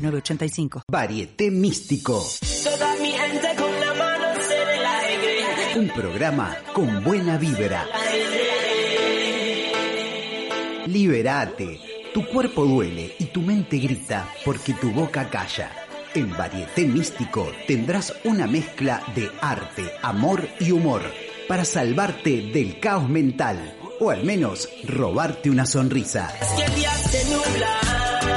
985. Varieté Místico. Toda mi gente con la mano en el aire. Un programa con buena vibra. Liberate. Tu cuerpo duele y tu mente grita porque tu boca calla. En Varieté Místico tendrás una mezcla de arte, amor y humor para salvarte del caos mental o al menos robarte una sonrisa. Es que el día se nubla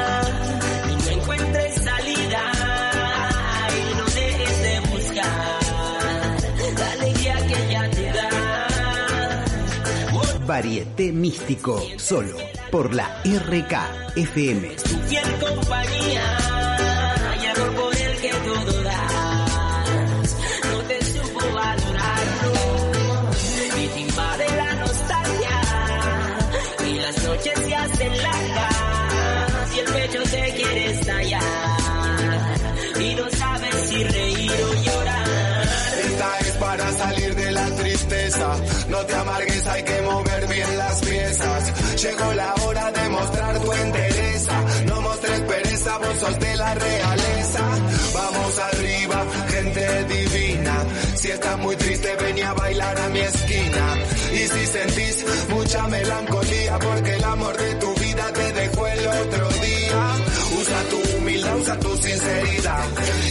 Varieté Místico, solo por la RK FM. Tu fiel compañía y amor por el que todo das. No te supo valorarlo y te invade la nostalgia y las noches se hacen largas y el pecho te quiere estallar y no sabes si reír o llorar. Esta es para salir de la tristeza. No te amargues, hay que muy triste, ven a bailar a mi esquina. Y si sentís mucha melancolía, porque el amor de tu vida te dejó el otro día. Usa tu humildad, usa tu sinceridad.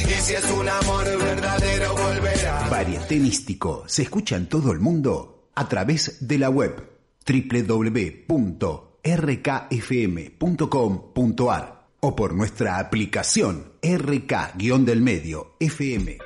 Y si es un amor verdadero, volverá. Varieté Místico se escucha en todo el mundo a través de la web www.rkfm.com.ar o por nuestra aplicación RK-del medio FM.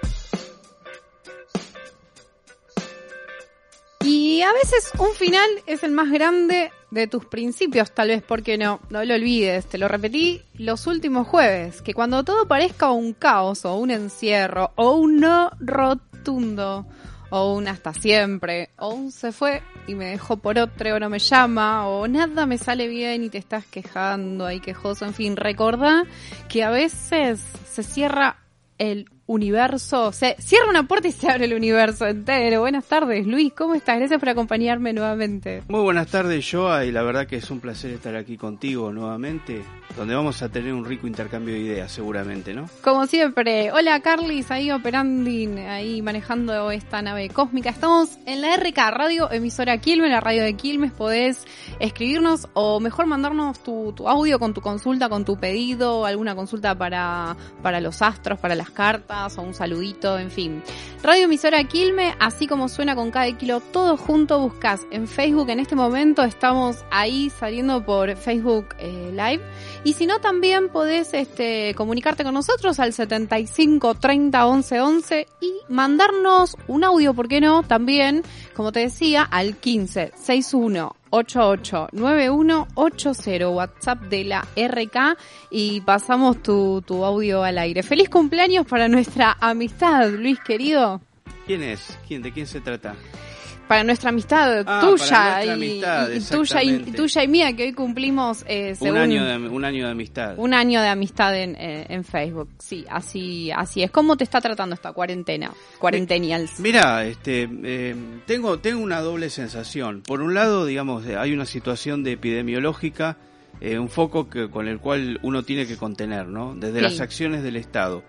Y a veces un final es el más grande de tus principios, tal vez, porque no, no lo olvides, te lo repetí los últimos jueves, que cuando todo parezca un caos o un encierro o un no rotundo o un hasta siempre o un se fue y me dejó por otro o no me llama o nada me sale bien y te estás quejando ahí quejoso, en fin, recordá que a veces se cierra el universo, se cierra una puerta y se abre el universo entero. Buenas tardes, Luis, ¿cómo estás? Gracias por acompañarme nuevamente. Muy buenas tardes, Joa, y la verdad que es un placer estar aquí contigo nuevamente, donde vamos a tener un rico intercambio de ideas, seguramente, ¿no? Como siempre, hola Carlis, ahí operando, ahí manejando esta nave cósmica. Estamos en la RK Radio, emisora Quilmes, la radio de Quilmes. Podés escribirnos o mejor mandarnos tu, tu audio con tu consulta, con tu pedido, alguna consulta para, para los astros, para las cartas o un saludito, en fin. Radio emisora Quilme, así como suena con cada kilo, todo junto buscas en Facebook. En este momento estamos ahí saliendo por Facebook eh, Live. Y si no, también podés este, comunicarte con nosotros al 75 30 11 11 y mandarnos un audio, ¿por qué no? También, como te decía, al 15 61 889180 WhatsApp de la RK y pasamos tu, tu audio al aire. Feliz cumpleaños para nuestra amistad, Luis querido. ¿Quién es? ¿Quién? ¿De quién se trata? Para nuestra amistad Ah, tuya, para nuestra y, amistad, y tuya, y, tuya y mía, que hoy cumplimos eh, Un año, de, un año de amistad. un año de amistad en, eh, en Facebook. Sí, así, así es. ¿Cómo te está tratando esta cuarentena? Cuarentenials. Mira, este, eh, tengo, tengo una doble sensación. Por un lado, digamos, eh, hay una situación de epidemiológica, eh, un foco que, con el cual uno tiene que contener, ¿no? Desde Sí. las acciones del Estado.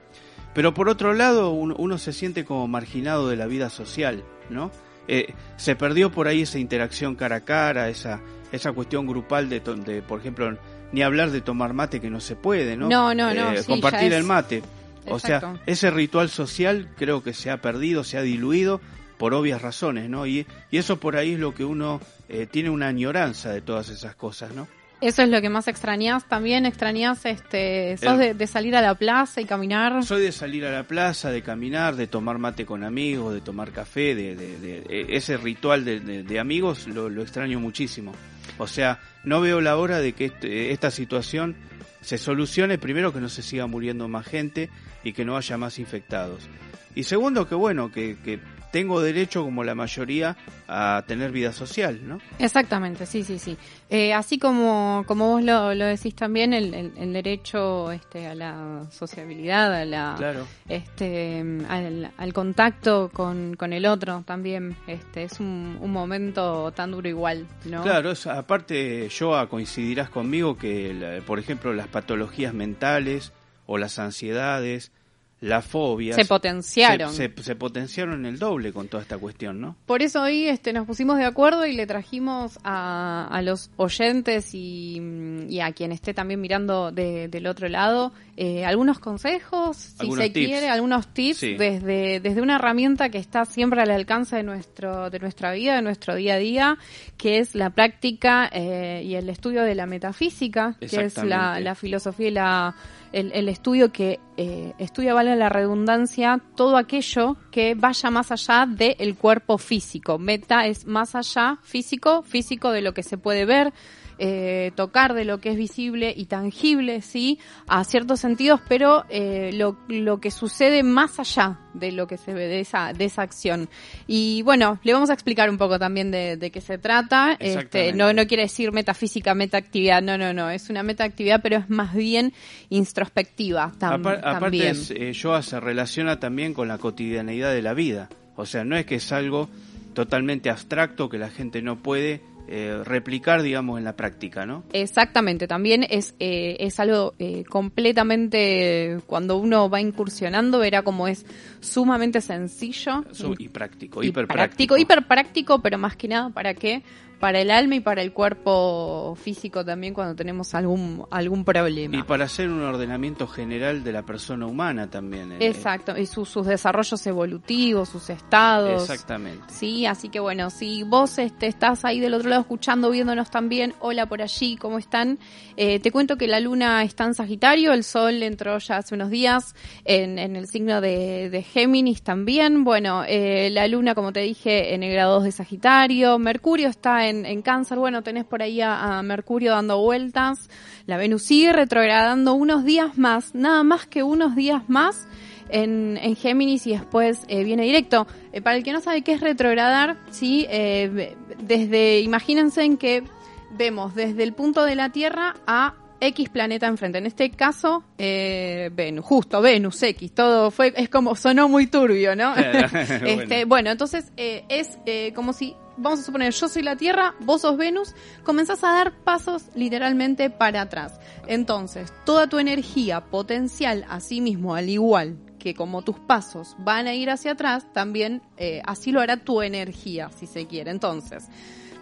Pero por otro lado, uno, uno se siente como marginado de la vida social, ¿no? Eh, se perdió por ahí esa interacción cara a cara, esa, esa cuestión grupal de, de, por ejemplo, ni hablar de tomar mate que no se puede, ¿no? No, no, no, Eh, sí, compartir el mate. O sea, ese ritual social creo que se ha perdido, se ha diluido por obvias razones, ¿no? Y, y eso por ahí es lo que uno eh, tiene una añoranza de todas esas cosas, ¿no? Eso es lo que más extrañas. También extrañas, este, sos El- de, de salir a la plaza y caminar. Soy de salir a la plaza, de caminar, de tomar mate con amigos, de tomar café, de, de- de- eh, ese ritual de, amigos lo, lo extraño muchísimo. O sea, no veo la hora de que este- esta situación se solucione, primero que no se siga muriendo más gente y que no haya más infectados. Y segundo que bueno, que, que tengo derecho, como la mayoría, a tener vida social, ¿no? Exactamente, sí, sí, sí. Eh, así como, como vos lo, lo decís también, el, el, el derecho este, a la sociabilidad, a la, Claro. este, al, al contacto con, con el otro también, este, es un, un momento tan duro igual, ¿no? Claro, es- aparte, Joa, coincidirás conmigo que, por ejemplo, las patologías mentales o las ansiedades, las fobias... Se potenciaron. Se, se- se potenciaron el doble con toda esta cuestión, ¿no? Por eso hoy este, nos pusimos de acuerdo y le trajimos a, a los oyentes y, y a quien esté también mirando de- del otro lado eh, algunos consejos, si Algunos se tips. quiere, algunos tips Sí. desde, desde una herramienta que está siempre al alcance de nuestro de nuestra vida, de nuestro día a día, que es la práctica eh, y el estudio de la metafísica, que es la, la filosofía y la, el, el estudio que eh, estudia, vale la redundancia, todo aquello que vaya más allá del cuerpo físico. Meta es más allá físico, físico de lo que se puede ver, eh, tocar de lo que es visible y tangible, sí, a ciertos sentidos, pero eh, lo, lo que sucede más allá de lo que se ve de esa, de esa acción. Y bueno, le vamos a explicar un poco también de, de qué se trata. Este, no, no quiere decir metafísica, metaactividad, no, no, no, es una metaactividad, pero es más bien introspectiva tam- Apar- aparte, también. es, eh, Joa se relaciona también con la cotidianeidad de la vida. O sea, no es que es algo totalmente abstracto que la gente no puede eh, replicar, digamos, en la práctica, ¿no? Exactamente, también es, eh, es algo eh, completamente, cuando uno va incursionando, verá como es sumamente sencillo. Y práctico, hiper práctico, práctico. hiper práctico, pero más que nada, ¿para qué? Para el alma y para el cuerpo físico también cuando tenemos algún, algún problema. Y para hacer un ordenamiento general de la persona humana también. eh, Exacto, y su- sus desarrollos evolutivos, sus estados. Exactamente. Sí, así que bueno, si vos este, estás ahí del otro lado escuchando, viéndonos también, hola por allí, ¿cómo están? Eh, te cuento que la luna está en Sagitario, el sol entró ya hace unos días en, en el signo de, de Géminis también. Bueno, eh, la luna, como te dije, en el grado 2 de Sagitario, Mercurio está en, en Cáncer, bueno, tenés por ahí a, a Mercurio dando vueltas, la Venus sigue retrogradando unos días más, nada más que unos días más en, en Géminis y después eh, viene directo. Eh, para el que no sabe qué es retrogradar, sí, eh, desde, imagínense en que vemos desde el punto de la Tierra a X planeta enfrente. En este caso, eh, Venus, justo Venus X, todo fue, es como sonó muy turbio, ¿no? este, Bueno. bueno, entonces eh, es eh, como si, vamos a suponer, yo soy la Tierra, vos sos Venus, comenzás a dar pasos literalmente para atrás. Entonces, toda tu energía potencial, así mismo, al igual que como tus pasos van a ir hacia atrás, también eh, así lo hará tu energía, si se quiere. Entonces,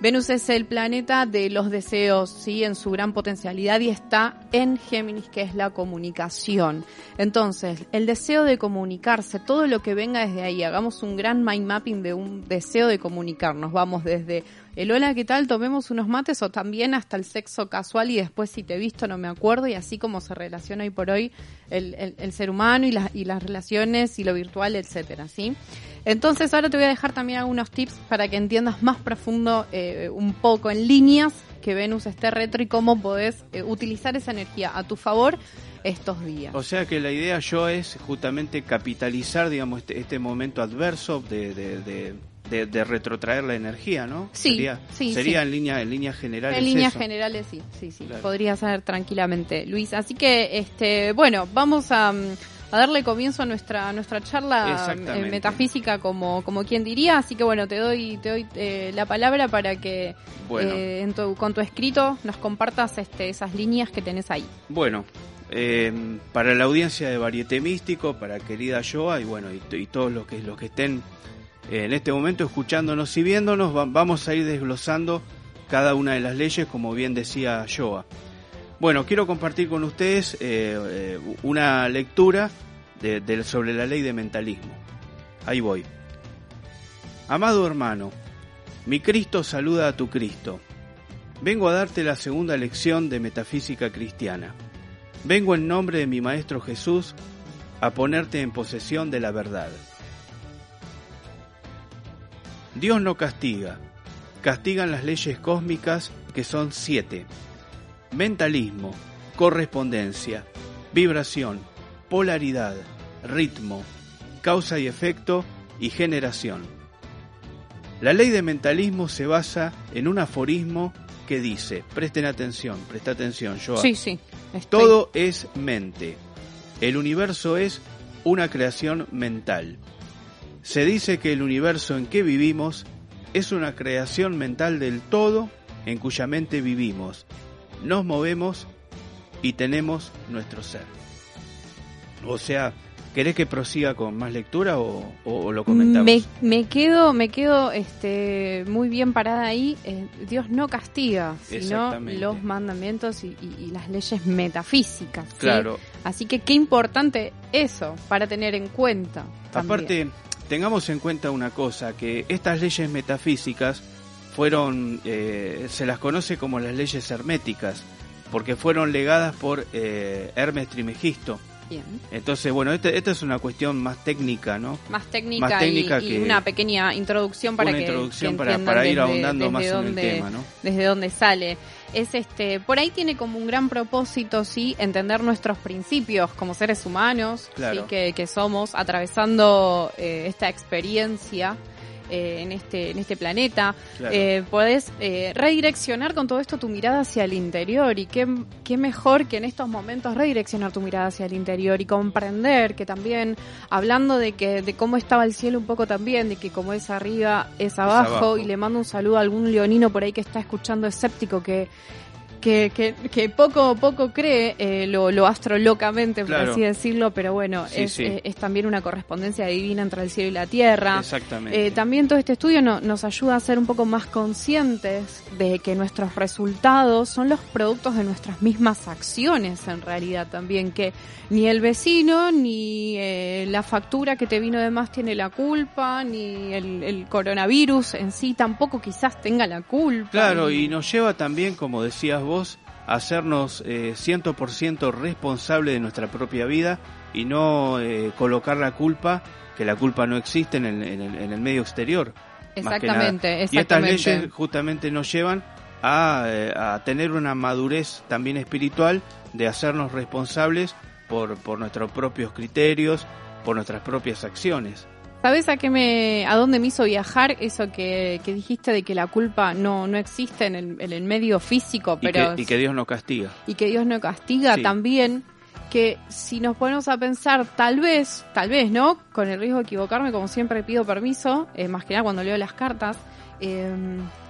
Venus es el planeta de los deseos, sí, en su gran potencialidad y está en Géminis, que es la comunicación. Entonces, el deseo de comunicarse, todo lo que venga desde ahí, hagamos un gran mind mapping de un deseo de comunicarnos. Vamos desde el hola, ¿qué tal? Tomemos unos mates o también hasta el sexo casual y después si te he visto no me acuerdo y así como se relaciona hoy por hoy el, el- ser humano y, las y las relaciones y lo virtual, etcétera, ¿sí? Entonces ahora te voy a dejar también algunos tips para que entiendas más profundo eh, un poco en líneas que Venus esté retro y cómo podés eh, utilizar esa energía a tu favor estos días. O sea que la idea yo es justamente capitalizar, digamos, este, este momento adverso de, de, de- de retrotraer la energía, ¿no? Sí, sería, sí, sería sí. en línea en líneas generales. En líneas eso. generales sí, sí, sí, Claro. podría ser tranquilamente, Luis. Así que, este, bueno, vamos a, mm, a darle comienzo a nuestra nuestra charla Exactamente. eh, metafísica, como como quien diría. Así que bueno, te doy te doy eh, la palabra para que Bueno. eh, en tu- con tu escrito nos compartas este, esas líneas que tenés ahí. Bueno, eh, para la audiencia de Varieté Místico, para querida Joa y bueno, y, y todos los que, los que estén en este momento escuchándonos y viéndonos, va- vamos a ir desglosando cada una de las leyes, como bien decía Joa. Bueno, quiero compartir con ustedes eh, eh, una lectura de- sobre la ley de mentalismo. Ahí voy. Amado hermano, mi Cristo saluda a tu Cristo. Vengo a darte la segunda lección de metafísica cristiana. Vengo en nombre de mi Maestro Jesús a ponerte en posesión de la verdad. Dios no castiga, castigan las leyes cósmicas que son siete. Mentalismo, correspondencia, vibración, polaridad, ritmo, causa y efecto y generación. La ley de mentalismo se basa en un aforismo que dice, presten atención, presta atención, yo Sí, sí. estoy- todo es mente. El universo es una creación mental. Se dice que el universo en que vivimos es una creación mental del todo en cuya mente vivimos, nos movemos y tenemos nuestro ser. O sea, ¿querés que prosiga con más lectura o, o lo comentamos? Me, me quedo, me quedo este, muy bien parada ahí. Eh, Dios no castiga, sino los mandamientos y, y- y las leyes metafísicas. ¿sí? Claro. Así que qué importante eso para tener en cuenta. también. Aparte, tengamos en cuenta una cosa, que estas leyes metafísicas fueron, eh, se las conoce como las leyes herméticas, porque fueron legadas por eh, Hermes Trimegisto. Bien. Entonces, bueno, este- esta es una cuestión más técnica, ¿no? Más técnica, Más técnica y, y que- una pequeña introducción para Una que, introducción que para- para ir desde- ahondando desde más en el tema, ¿no? Desde dónde sale. Es este, por ahí tiene como un gran propósito, sí, entender nuestros principios como seres humanos, Claro. sí, que, que somos, atravesando eh, esta experiencia eh, en este, en este planeta. Claro. Eh, podés eh, redireccionar con todo esto tu mirada hacia el interior y qué, qué mejor que en estos momentos redireccionar tu mirada hacia el interior y comprender que también hablando de que de cómo estaba el cielo un poco también de que como es arriba es abajo, abajo. y le mando un saludo a algún leonino por ahí que está escuchando escéptico que que, que, que poco poco cree eh, lo, lo astrolocamente, por Claro. así decirlo, pero bueno, Sí, es, sí. es también una correspondencia divina entre el cielo y la tierra. Exactamente. Eh, también todo este estudio no- nos ayuda a ser un poco más conscientes de que nuestros resultados son los productos de nuestras mismas acciones en realidad también, que ni el vecino ni eh, la factura que te vino de más tiene la culpa, ni el, el coronavirus en sí tampoco quizás tenga la culpa. Claro, y nos lleva también, como decías vos, hacernos eh, 100% responsable de nuestra propia vida y no eh, colocar la culpa, que la culpa no existe en el, en el, en el medio exterior. nada. Exactamente, Y estas exactamente. leyes justamente nos llevan a, eh, a tener una madurez también espiritual de hacernos responsables por, por nuestros propios criterios, por nuestras propias acciones. ¿Sabes a qué me, a dónde me hizo viajar eso que, que dijiste de que la culpa no, no existe en el, en el medio físico, Y, pero que, y que Dios no castiga. y que Dios no castiga Sí. también? Que si nos ponemos a pensar, tal vez, tal vez, ¿no? Con el riesgo de equivocarme, como siempre pido permiso, eh, más que nada cuando leo las cartas, eh,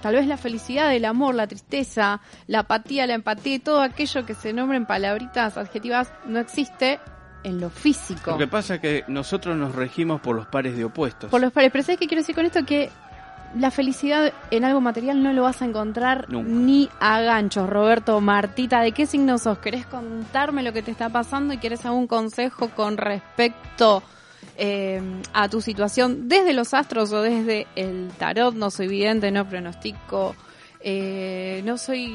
tal vez la felicidad, el amor, la tristeza, la apatía, la empatía y todo aquello que se nombren palabritas adjetivas no existe en lo físico. Lo que pasa es que nosotros nos regimos por los pares de opuestos. Por los pares. Pero ¿sabes qué quiero decir con esto? Que la felicidad en algo material no lo vas a encontrar Nunca. ni a ganchos. Roberto, Martita, ¿de qué signo sos? ¿Querés contarme lo que te está pasando y querés algún consejo con respecto eh, a tu situación desde los astros o desde el tarot? No soy vidente, no pronostico. Eh, no soy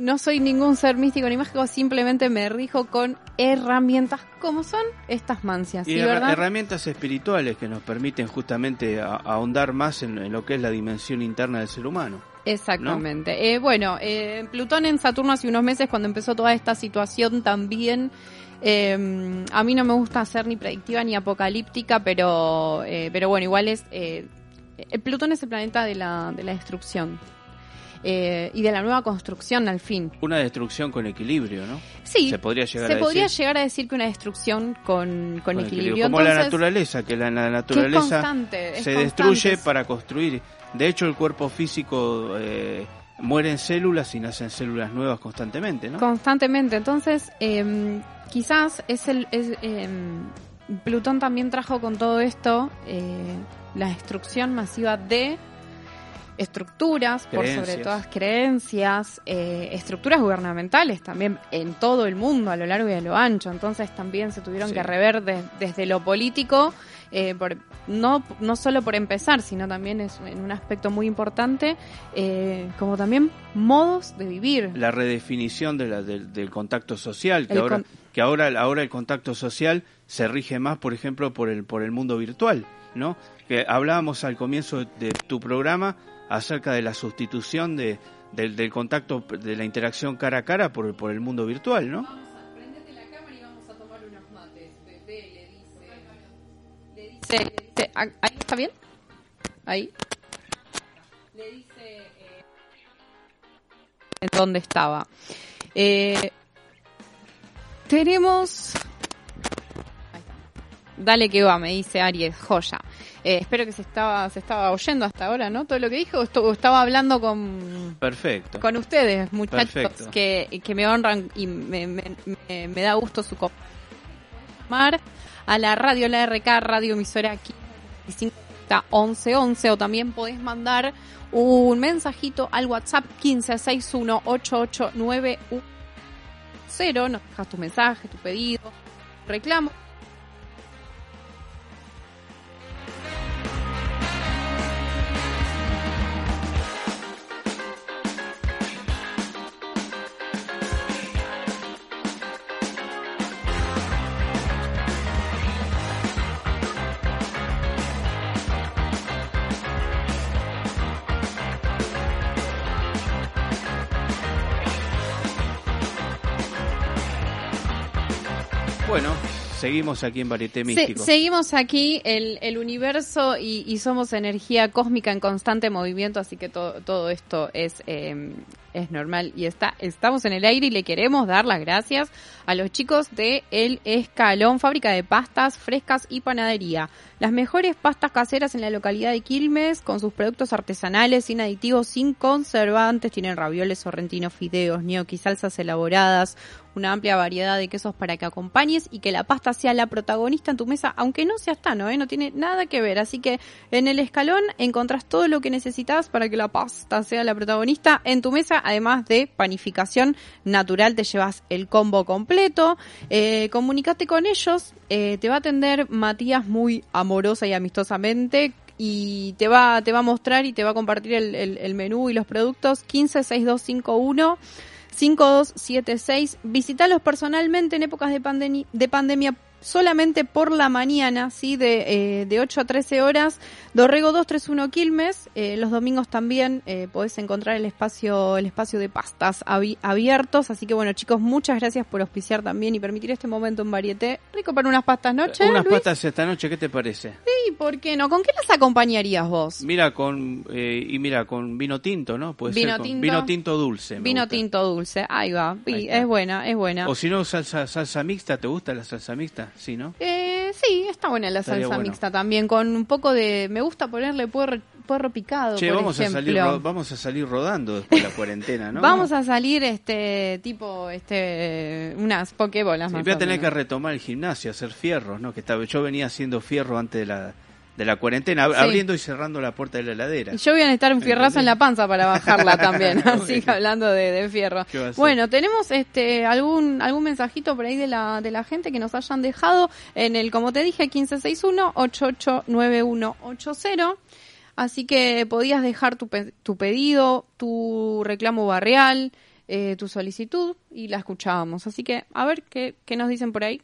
no soy ningún ser místico ni mágico, simplemente me rijo con herramientas como son estas mancias, y herramientas espirituales que nos permiten justamente ahondar más en, en lo que es la dimensión interna del ser humano. Exactamente. Eh, bueno, eh, Plutón en Saturno hace unos meses cuando empezó toda esta situación también. eh, a mí no me gusta ser ni predictiva ni apocalíptica, pero, eh, pero bueno, igual es. eh, el Plutón es el planeta de la, de la destrucción eh, y de la nueva construcción al fin. Una destrucción con equilibrio, ¿no? Sí, Se podría llegar se a podría decir. llegar a decir que una destrucción con, con, Con equilibrio. Como la naturaleza, que la, la que es naturaleza constante, es se constante. destruye para construir. De hecho, el cuerpo físico eh, muere en células y nacen células nuevas constantemente, ¿no? Constantemente. Entonces, eh, quizás es el. Es, eh, Plutón también trajo con todo esto eh, la destrucción masiva de estructuras, por sobre todas creencias, eh, estructuras gubernamentales también en todo el mundo, a lo largo y a lo ancho. Entonces también se tuvieron Sí. que rever de- desde lo político, eh, por, no, no solo por empezar, sino también es en un aspecto muy importante, eh, como también modos de vivir. la redefinición de la- del, del contacto social, que El ahora con- que ahora ahora el contacto social se rige más, por ejemplo, por el por el mundo virtual, ¿no? Que hablábamos al comienzo de tu programa acerca de la sustitución de, del, contacto, de la interacción cara a cara por, por el mundo virtual, ¿no? ¿ah, ¿Ahí está bien? Ahí. Le dice. eh, ¿Dónde estaba? Eh, tenemos. Dale que va, me dice Aries, joya. Eh, espero que se estaba, se estaba oyendo hasta ahora, ¿no? Todo lo que dijo, o estaba hablando con, Perfecto. con ustedes, muchachos, que, que me honran y me, me- me- me da gusto su mar a la radio, la RK, radio emisora aquí, 1111, o también podés mandar un mensajito al WhatsApp 1561889110, nos dejas tu mensaje, tu pedido, reclamo. Seguimos aquí en Varieté Se- Místico. seguimos aquí, el, el universo y, y somos energía cósmica en constante movimiento, así que todo, todo esto es, eh, es normal y está, estamos en el aire y le queremos dar las gracias a los chicos de El Escalón, fábrica de pastas frescas y panadería. Las mejores pastas caseras en la localidad de Quilmes, con sus productos artesanales, sin aditivos, sin conservantes, tienen ravioles, sorrentinos, fideos, gnocchi, salsas elaboradas, una amplia variedad de quesos para que acompañes y que la pasta sea la protagonista en tu mesa, aunque no seas tano, ¿eh? no tiene nada que ver. Así que en el escalón encontrás todo lo que necesitas para que la pasta sea la protagonista en tu mesa, además de panificación natural, te llevas el combo completo. Eh, comunicate con ellos, eh, te va a atender Matías muy amorosa y amistosamente. Y te va, te va a mostrar y te va a compartir el, menú y los productos 156251 5276. Visítalos personalmente en épocas de pandemia solamente por la mañana, ¿sí? De, eh, de 8 a 13 horas. Dorrego 231 Quilmes. Eh, los domingos también eh, podés encontrar el espacio, el espacio de pastas abi- abiertos. Así que bueno, chicos, muchas gracias por auspiciar también y permitir este momento en Varieté. Rico para unas pastas noche. Unas Luis? patas esta noche, ¿qué te parece? Sí, ¿por qué no? ¿Con qué las acompañarías vos? Mira con eh, y mira con vino tinto, ¿no? Puede Vino ser con- tinto. vino tinto dulce. Vino gusta. tinto dulce. Ahí va. Ahí es buena, es buena. O si no salsa salsa mixta, ¿te gusta la salsa mixta? Sí, ¿no? Eh, sí, está buena la Estaría salsa bueno. mixta también, con un poco de... Me gusta ponerle puerro, puerro picado, Che, por vamos a salir vamos a salir rodando después de la cuarentena, ¿no? Vamos a salir este tipo, este unas pokebolas Sí, más voy a tener que retomar el gimnasio, hacer fierros, ¿no? Que estaba, yo venía haciendo fierro antes de la de la cuarentena, Sí. abriendo y cerrando la puerta de la heladera. Y yo voy a necesitar un fierrazo en la panza para bajarla también, así que hablando de, de fierro. Bueno, tenemos este algún algún mensajito por ahí de la de la gente que nos hayan dejado en el, como te dije, 1561-889180. Así que podías dejar tu, pe- tu pedido, tu reclamo barrial, eh, tu solicitud y la escuchábamos. Así que a ver qué, qué nos dicen por ahí.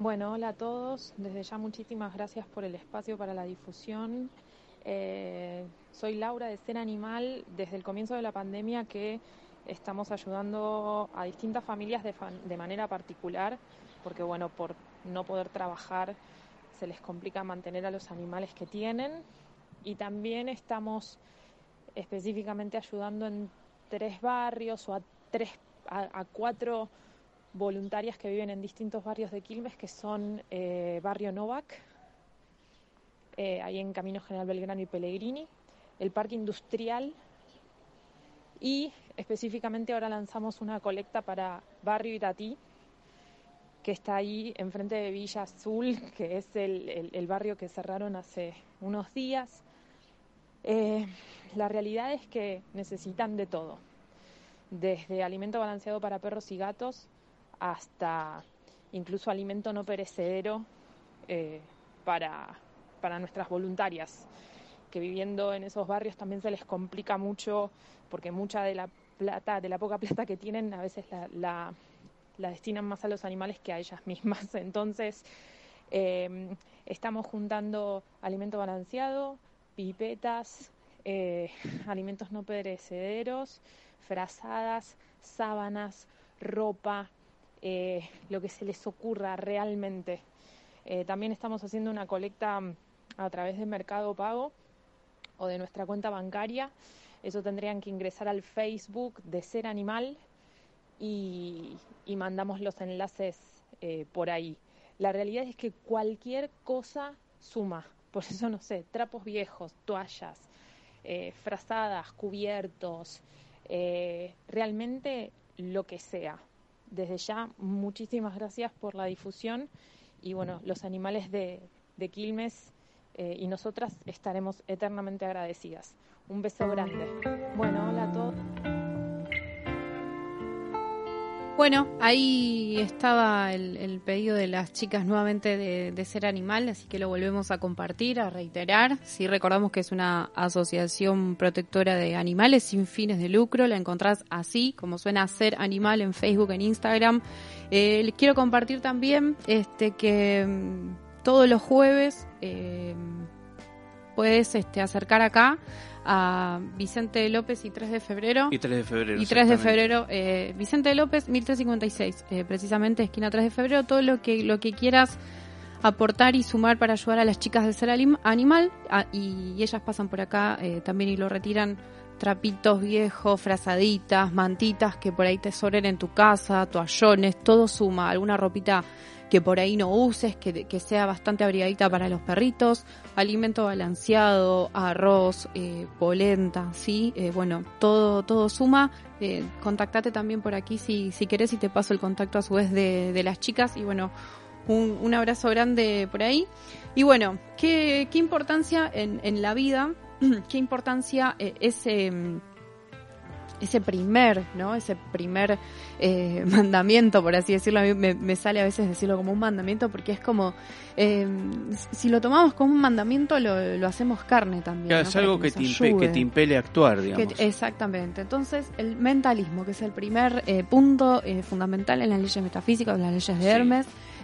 Bueno, hola a todos. Desde ya muchísimas gracias por el espacio para la difusión. Eh, soy Laura de Ser Animal. Desde el comienzo de la pandemia que estamos ayudando a distintas familias de, de manera particular, porque bueno, por no poder trabajar se les complica mantener a los animales que tienen. Y también estamos específicamente ayudando en tres barrios o a tres, a, a cuatro voluntarias que viven en distintos barrios de Quilmes, que son eh, Barrio Novak, eh, ahí en Camino General Belgrano y Pellegrini, el Parque Industrial y específicamente ahora lanzamos una colecta para Barrio Itatí, que está ahí enfrente de Villa Azul, que es el, barrio que cerraron hace unos días. Eh, la realidad es que necesitan de todo, desde alimento balanceado para perros y gatos hasta incluso alimento no perecedero eh, para, para nuestras voluntarias, que viviendo en esos barrios también se les complica mucho porque mucha de la plata, de la poca plata que tienen, a veces la, la- destinan más a los animales que a ellas mismas. Entonces, eh, estamos juntando alimento balanceado, pipetas, eh, alimentos no perecederos, frazadas, sábanas, ropa, eh, lo que se les ocurra realmente. Eh, también estamos haciendo una colecta a través de Mercado Pago o de nuestra cuenta bancaria. Eso tendrían que ingresar al Facebook de Ser Animal y, mandamos los enlaces eh, por ahí. La realidad es que cualquier cosa suma. Por eso, no sé, trapos viejos, toallas, eh, frazadas, cubiertos, realmente lo que sea. Desde ya, muchísimas gracias por la difusión y bueno, los animales de, de Quilmes eh, y nosotras estaremos eternamente agradecidas. Un beso grande. Bueno, hola a todos. Bueno, ahí estaba el, el pedido de las chicas nuevamente de, ser animal, así que lo volvemos a compartir, a reiterar. Sí, recordamos que es una asociación protectora de animales sin fines de lucro. La encontrás así, como suena ser animal en Facebook, en Instagram. Eh, les quiero compartir también este que mm, todos los jueves eh, puedes este, acercar acá a Vicente López y 3 de febrero. Y 3 de febrero. Y 3 de febrero, eh, Vicente López, 1356, eh, precisamente esquina 3 de febrero, todo lo que, lo que quieras aportar y sumar para ayudar a las chicas del ser animal ah, y, ellas pasan por acá eh, también y lo retiran trapitos viejos, frazaditas, mantitas que por ahí te sobren en tu casa, toallones, todo suma, alguna ropita que por ahí no uses, que, que sea bastante abrigadita para los perritos, alimento balanceado, arroz, eh, polenta, ¿sí? Eh, bueno, todo, todo suma. Eh, contactate también por aquí si, si querés y te paso el contacto a su vez de, de las chicas y bueno, un, un abrazo grande por ahí. Y bueno, qué, qué importancia en, en la vida, qué importancia eh, ese, primer, ¿no? Ese primer eh, mandamiento, por así decirlo. A mí me, me sale a veces decirlo como un mandamiento porque es como, eh, si lo tomamos como un mandamiento, lo, lo hacemos carne también. Claro, ¿no? es algo que que te, impe- que te impele a actuar, Que- digamos. exactamente. Entonces, el mentalismo, que es el primer eh, punto eh, fundamental en las leyes metafísicas, en las leyes de Sí.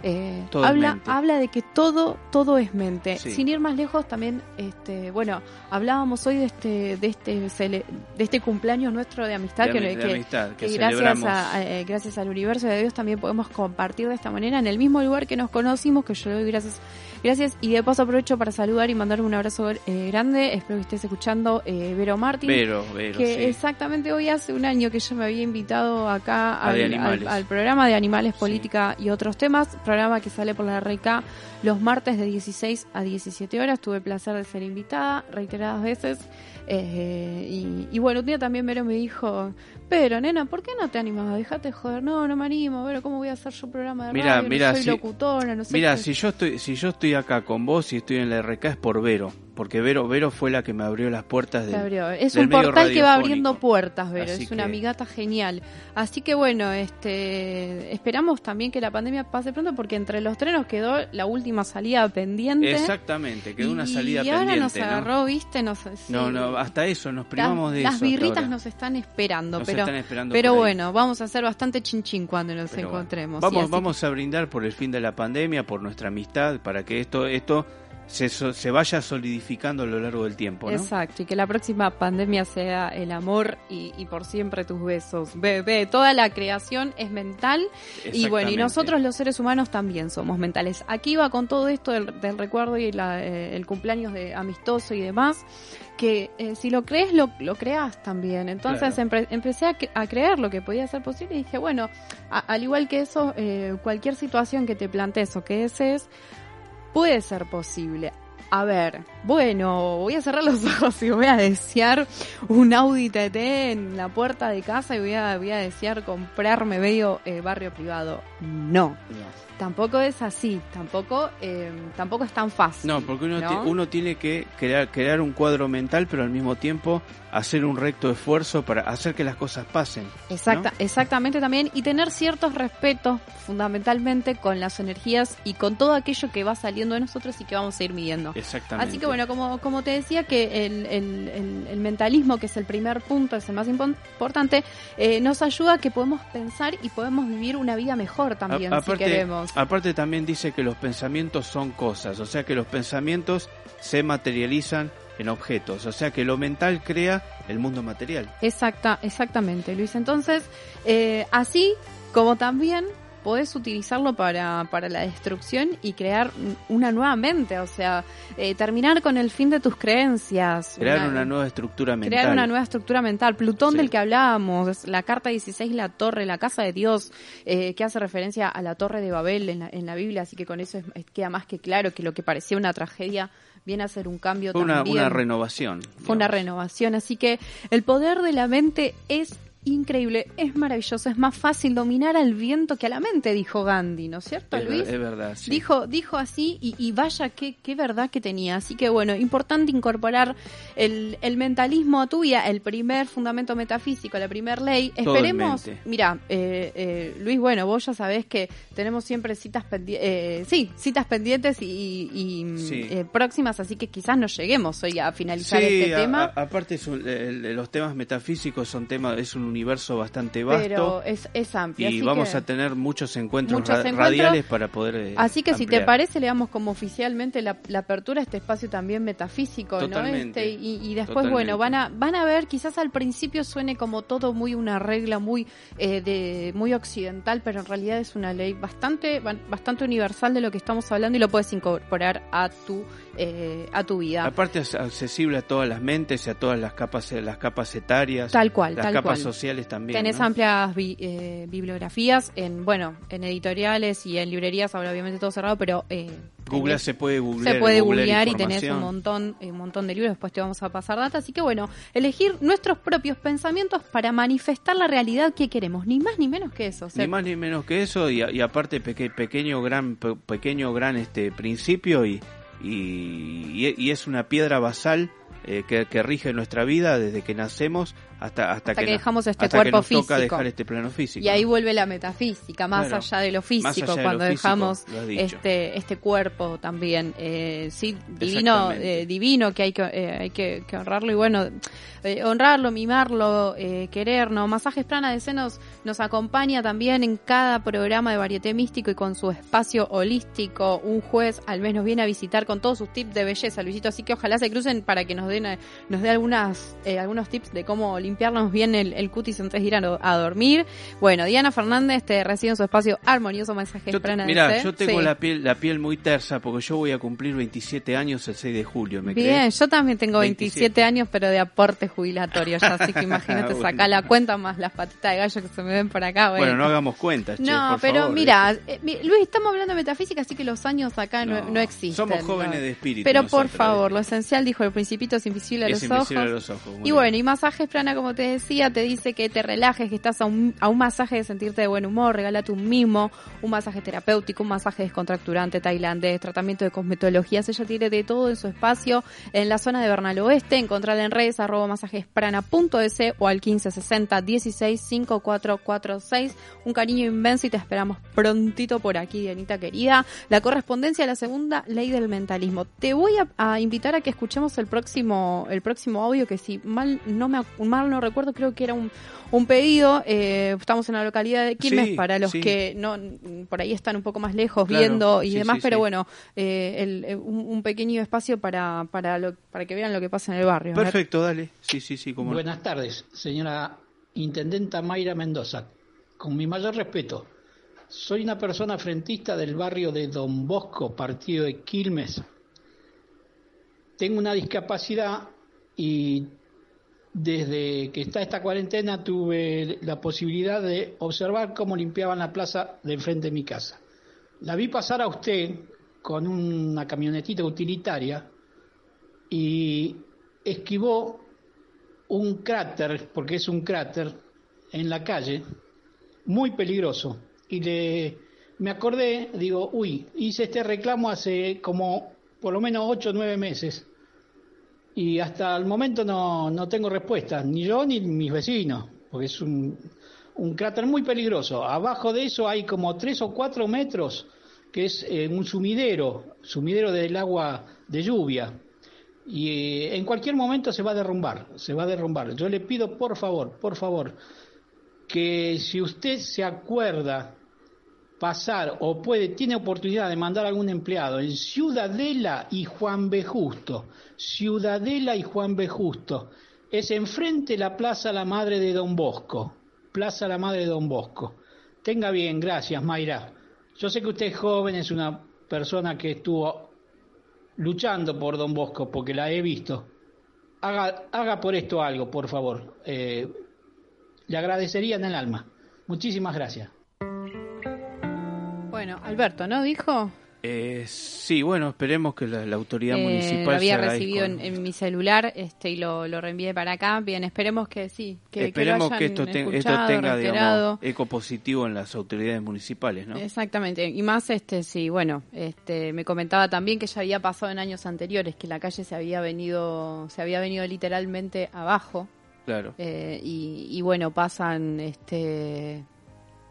Eh, habla, habla de que todo, todo es mente. Sí. Sin ir más lejos, también, este, bueno, hablábamos hoy de este, de este, cele- de este cumpleaños nuestro de amistad, de, que, de que- amistad, que, que gracias, a, eh, gracias al universo de Dios también podemos compartir de esta manera en el mismo lugar que nos conocimos, que yo le doy gracias, gracias. Y de paso aprovecho para saludar y mandar un abrazo eh, grande, espero que estés escuchando eh, Vero Martín, Vero, Vero, que sí. exactamente hoy hace un año que ella me había invitado acá A de al, al- al programa de animales, Sí. política y otros temas, programa que sale por la RK los martes de 16 a 17 horas, tuve el placer de ser invitada reiteradas veces eh, y, y bueno, un día también Vero me dijo, pero nena, ¿por qué no te animas? Dejate de joder, no, no me animo, Vero, ¿cómo voy a hacer yo programa de Mira, radio? mira, no soy si- locutora, no sé Mira, qué". si yo estoy si yo estoy acá con vos y estoy en la RK es por Vero, porque Vero Vero fue la que me abrió las puertas del, abrió. Es del un medio portal que va abriendo puertas, Vero. Así es una que- amigata genial. Así que bueno, este esperamos también que la pandemia pase pronto porque entre los tres nos quedó la última salida pendiente. Exactamente, quedó una Y salida ahora pendiente, nos ¿no? agarró, viste, nos, sí. No, no, hasta eso, nos Las- privamos de las eso. hasta birritas ahora. nos están esperando, Nos pero están esperando pero bueno, vamos a hacer bastante chinchín cuando nos Pero bueno. encontremos. Vamos, Sí, vamos a brindar por el fin de la pandemia, por nuestra amistad, para que esto, esto se, so- se vaya solidificando a lo largo del tiempo, ¿no? Exacto, y que la próxima pandemia sea el amor y, y por siempre tus besos. Bebé, toda la creación es mental y bueno, y nosotros los seres humanos también somos mentales. Aquí va con todo esto del, del recuerdo y la, eh, el cumpleaños de amistoso y demás, que eh, si lo crees, lo, lo creas también. Entonces Claro. empecé a, a creer lo que podía ser posible y dije, bueno, a- al igual que eso, eh, cualquier situación que te plantees o que desees, puede ser posible. A ver, bueno, voy a cerrar los ojos y voy a desear un Audi TT en la puerta de casa y voy a, voy a desear comprarme medio eh, barrio privado. No, No. Tampoco es así, tampoco, eh, tampoco es tan fácil. No, porque uno, uno tiene que crear, crear un cuadro mental, pero al mismo tiempo hacer un recto esfuerzo para hacer que las cosas pasen. Exacta, ¿no? Exactamente también, y tener ciertos respetos fundamentalmente con las energías y con todo aquello que va saliendo de nosotros y que vamos a ir midiendo. Exactamente. Así que bueno, como, como te decía, que el, el- el- el mentalismo, que es el primer punto, es el más impo- importante, eh, nos ayuda a que podemos pensar y podemos vivir una vida mejor también, A- si queremos. Aparte también dice que los pensamientos son cosas, o sea que los pensamientos se materializan en objetos. O sea que lo mental crea el mundo material. Exacta, exactamente, Luis. Entonces, eh, así como también podés utilizarlo para, para la destrucción y crear una nueva mente, o sea, eh, terminar con el fin de tus creencias. Crear una, nueva estructura mental. Crear una nueva estructura mental. Plutón Sí. del que hablábamos, la carta 16, la torre, la casa de Dios, eh, que hace referencia a la torre de Babel en la, en la Biblia, así que con eso es- es- queda más que claro que lo que parecía una tragedia viene a ser un cambio Fue una, también. una renovación. Fue una renovación, así que el poder de la mente es increíble, es maravilloso, es más fácil dominar al viento que a la mente, dijo Gandhi, ¿no es cierto, Es, ver- Luis? es verdad, sí. Dijo, dijo así y, y vaya qué, qué verdad que tenía. Así que bueno, importante incorporar el, el mentalismo a tu vida, el primer fundamento metafísico, la primer ley. Esperemos, mira, eh, eh, Luis, bueno, vos ya sabés que tenemos siempre citas pendientes, sí, citas pendientes y, y, Sí. eh, próximas, así que quizás no lleguemos hoy a finalizar Sí, este a- tema. a- aparte es un- el- los temas metafísicos son temas, es un universo bastante vasto pero es, es amplio. y vamos que- a tener muchos encuentros, Muchos ra- encuentros. radiales para poder eh, Así que si te parece, le damos como oficialmente la, la apertura a este espacio también metafísico, ¿no? Este, y, y después, totalmente. bueno, van a, van a ver, quizás al principio suene como todo muy una regla muy eh, de muy occidental, pero en realidad es una ley bastante, ba- bastante universal de lo que estamos hablando y lo puedes incorporar a tu, eh, a tu vida. Aparte es accesible a todas las mentes y a todas las capas las capas etarias, Tal cual, las tal capas cual. sociales también. Tenés ¿no? amplias bi- eh, bibliografías en, bueno, en editoriales y en librerías, ahora obviamente todo cerrado, pero eh, Google se puede googlear, se puede googlear y tenés un montón, eh, un montón de libros, después te vamos a pasar data. Así que bueno, elegir nuestros propios pensamientos para manifestar la realidad que queremos, ni más ni menos que eso. o sea, Ni más ni menos que eso y, aparte peque- pequeño gran pe- pequeño gran este principio y y, y- y es una piedra basal eh, que, que rige nuestra vida desde que nacemos hasta hasta, Hasta que dejamos este hasta que cuerpo toca dejar este plano físico. Y ahí vuelve la metafísica, más Claro. allá de lo físico, de cuando lo físico, dejamos este este cuerpo también, eh, sí, divino, eh, divino que hay que eh, hay que, que honrarlo y bueno, eh, honrarlo, mimarlo, eh, querernos. Masajes Prana de Senos nos acompaña también en cada programa de Varieté Místico y con su espacio holístico. Un juez al mes nos viene a visitar con todos sus tips de belleza, Luisito. Así que ojalá se crucen para que nos den nos dé algunas eh, algunos tips de cómo limpiarnos bien el, el cutis antes de ir a, do- a dormir. Bueno, Diana Fernández te recibe en su espacio armonioso Masajes Yo te- Prana de Mirá, Senos. yo tengo Sí. la piel la piel muy tersa porque yo voy a cumplir 27 años el 6 de julio, ¿me Bien, crees? yo también tengo 27, 27 años, pero de aporte jubilatorio ya, así que imagínate Bueno. sacar la cuenta más las patitas de gallo que se me ven por acá. Bueno, Bueno, no hagamos cuentas, No, por pero favor, mira, ¿eh? eh, Luis, estamos hablando de metafísica, así que los años acá no, No, no existen. somos jóvenes ¿no? de espíritu Pero por favor, ¿eh? lo esencial, dijo el principito, es invisible a Es los invisible ojos. a los ojos, Y bien. bueno, y masajes plana, como te decía, te dice que te relajes, que estás a un, a un masaje de sentirte de buen humor, regálate un mimo, un masaje terapéutico, un masaje descontracturante tailandés, tratamiento de cosmetologías. Ella tiene de todo en su espacio en la zona de Bernal Oeste. Encontrarla en redes arroba masajesprana.es o al 1560 16 5446. Un cariño inmenso y te esperamos prontito por aquí, Dianita querida. La correspondencia a la segunda ley del mentalismo. Te voy a, a invitar a que escuchemos el próximo, el próximo audio que si mal no me ac- mal no recuerdo, creo que era un, un pedido. eh, estamos en la localidad de Quilmes Sí, para los sí. que no por ahí están un poco más lejos Claro, viendo y sí, demás, sí, pero sí. bueno, eh, el- eh, un, un pequeño espacio para para lo, para que vean lo que pasa en el barrio. Perfecto, dale. Sí, sí, sí, como Buenas tardes, señora Intendenta Mayra Mendoza. Con mi mayor respeto, soy una persona frentista del barrio de Don Bosco, partido de Quilmes. Tengo una discapacidad y desde que está esta cuarentena tuve la posibilidad de observar cómo limpiaban la plaza de enfrente de mi casa. La vi pasar a usted con una camionetita utilitaria y esquivó un cráter, porque es un cráter, en la calle, muy peligroso. Y le, me acordé, digo, uy, hice este reclamo hace como por lo menos ocho o nueve meses. Y hasta el momento no, no tengo respuesta, ni yo ni mis vecinos, porque es un, un cráter muy peligroso. Abajo de eso hay como tres o cuatro metros, que es eh, un sumidero, sumidero del agua de lluvia y eh, en cualquier momento se va a derrumbar, se va a derrumbar. Yo le pido por favor, por favor, que si usted se acuerda pasar o puede, tiene oportunidad de mandar algún empleado en Ciudadela y Juan B. Justo, Ciudadela y Juan B. Justo, es enfrente la Plaza La Madre de Don Bosco, Plaza La Madre de Don Bosco. Tenga bien, gracias Mayra. Yo sé que usted es joven, es una persona que estuvo luchando por Don Bosco, porque la he visto. Haga, haga por esto algo, por favor. Eh, le agradecería en el alma. Muchísimas gracias. Bueno, Alberto, ¿no? Dijo. Eh, sí, bueno, esperemos que la, la autoridad Eh, municipal lo había recibido en, en mi celular este, y lo, lo reenvié para acá. Bien, esperemos que sí. Que, Esperemos que, que, lo esto, hayan te- esto escuchado, tenga, digamos, eco positivo en las autoridades municipales, ¿no? Exactamente, y más este sí, bueno, este me comentaba también que ya había pasado en años anteriores que la calle se había venido se había venido literalmente abajo Claro. eh, y, y bueno pasan este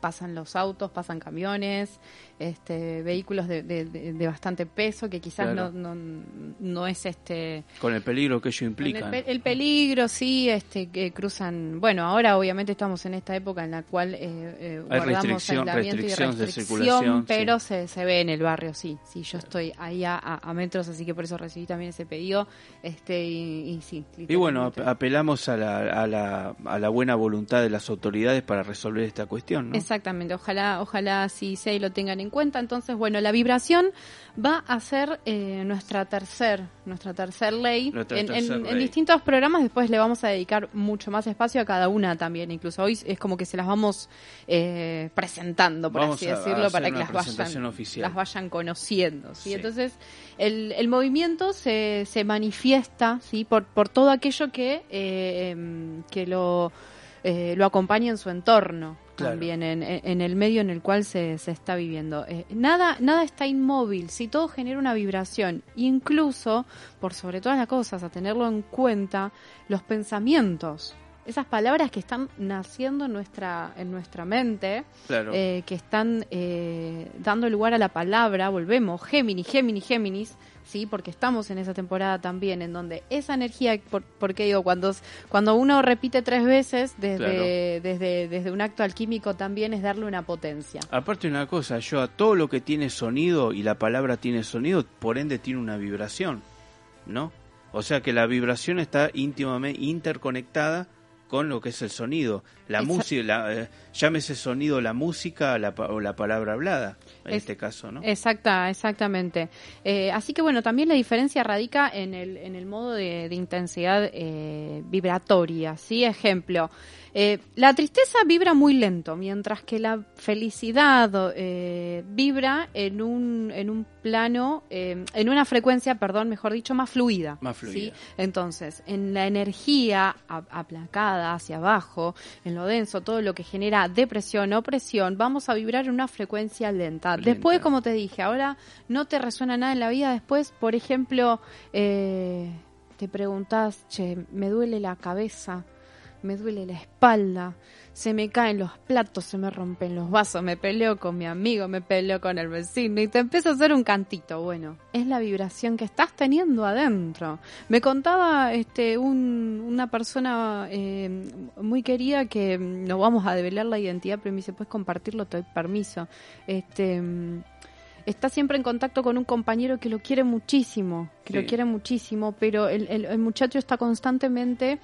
pasan los autos, pasan camiones, este vehículos de, de- bastante peso que quizás Claro. no, no no es este Con el peligro que ello implica. El, el peligro, sí, este, que cruzan. Bueno, ahora obviamente estamos en esta época en la cual eh, eh, Hay guardamos restricción- aislamiento y restricciones de restricción, circulación, pero sí. se, se ve en el barrio, sí. Sí, yo estoy ahí a, metros, así que por eso recibí también ese pedido. Este, y, y sí. Y bueno, apelamos a la, a, la, a la buena voluntad de las autoridades para resolver esta cuestión, ¿no? Exactamente, ojalá, ojalá sí sea y lo tengan en cuenta. Entonces, bueno, la vibración va a ser eh, nuestra tercer, nuestra tercer ley. Nuestra en, tercer en- ley. en distintos programas después le vamos a dedicar mucho más espacio a cada una también. Incluso hoy es como que se las vamos eh, presentando, por Vamos así a- decirlo, para que las vayan, oficial. las vayan conociendo. ¿sí? Sí. Entonces, el, el movimiento se, se manifiesta ¿sí? por, por todo aquello que, eh, em, que lo, eh, lo acompaña en su entorno También en, en- en el medio en el cual se, se está viviendo. Eh, nada, nada está inmóvil, si todo genera una vibración, incluso, por sobre todas las cosas, a tenerlo en cuenta, los pensamientos. Esas palabras que están naciendo en nuestra, en nuestra mente, Claro. eh, que están eh, dando lugar a la palabra, volvemos, Géminis, Géminis, Géminis, sí, porque estamos en esa temporada también, en donde esa energía, por, porque digo, cuando, cuando uno repite tres veces, desde, desde, desde un acto alquímico también es darle una potencia. Aparte una cosa, yo a todo lo que tiene sonido y la palabra tiene sonido, por ende tiene una vibración, ¿no? O sea que la vibración está íntimamente interconectada con lo que es el sonido. La música, la, eh, llámese sonido la música la o la palabra hablada, en Es- este caso, ¿no? Exacta, exactamente. Eh, así que bueno, también la diferencia radica en el, en el modo de, de intensidad eh, vibratoria, ¿sí? Ejemplo, eh, la tristeza vibra muy lento, mientras que la felicidad vibra en un, en un plano, en una frecuencia, perdón, mejor dicho, más fluida. Más fluida. ¿sí? Entonces, en la energía aplacada hacia abajo, en lo denso, todo lo que genera depresión o presión, vamos a vibrar en una frecuencia lenta. Lenta. Después, como te dije, ahora no te resuena nada en la vida. Después, por ejemplo, eh, te preguntás, che, me duele la cabeza, me duele la espalda, se me caen los platos, se me rompen los vasos, me peleo con mi amigo, me peleo con el vecino y te empieza a hacer un cantito. Bueno, es la vibración que estás teniendo adentro. Me contaba este un- una persona eh, muy querida que mm, no vamos a develar la identidad, pero me dice, puedes compartirlo, te doy permiso. Este mm, está siempre en contacto con un compañero que lo quiere muchísimo, que Sí. lo quiere muchísimo, pero el, el- el muchacho está constantemente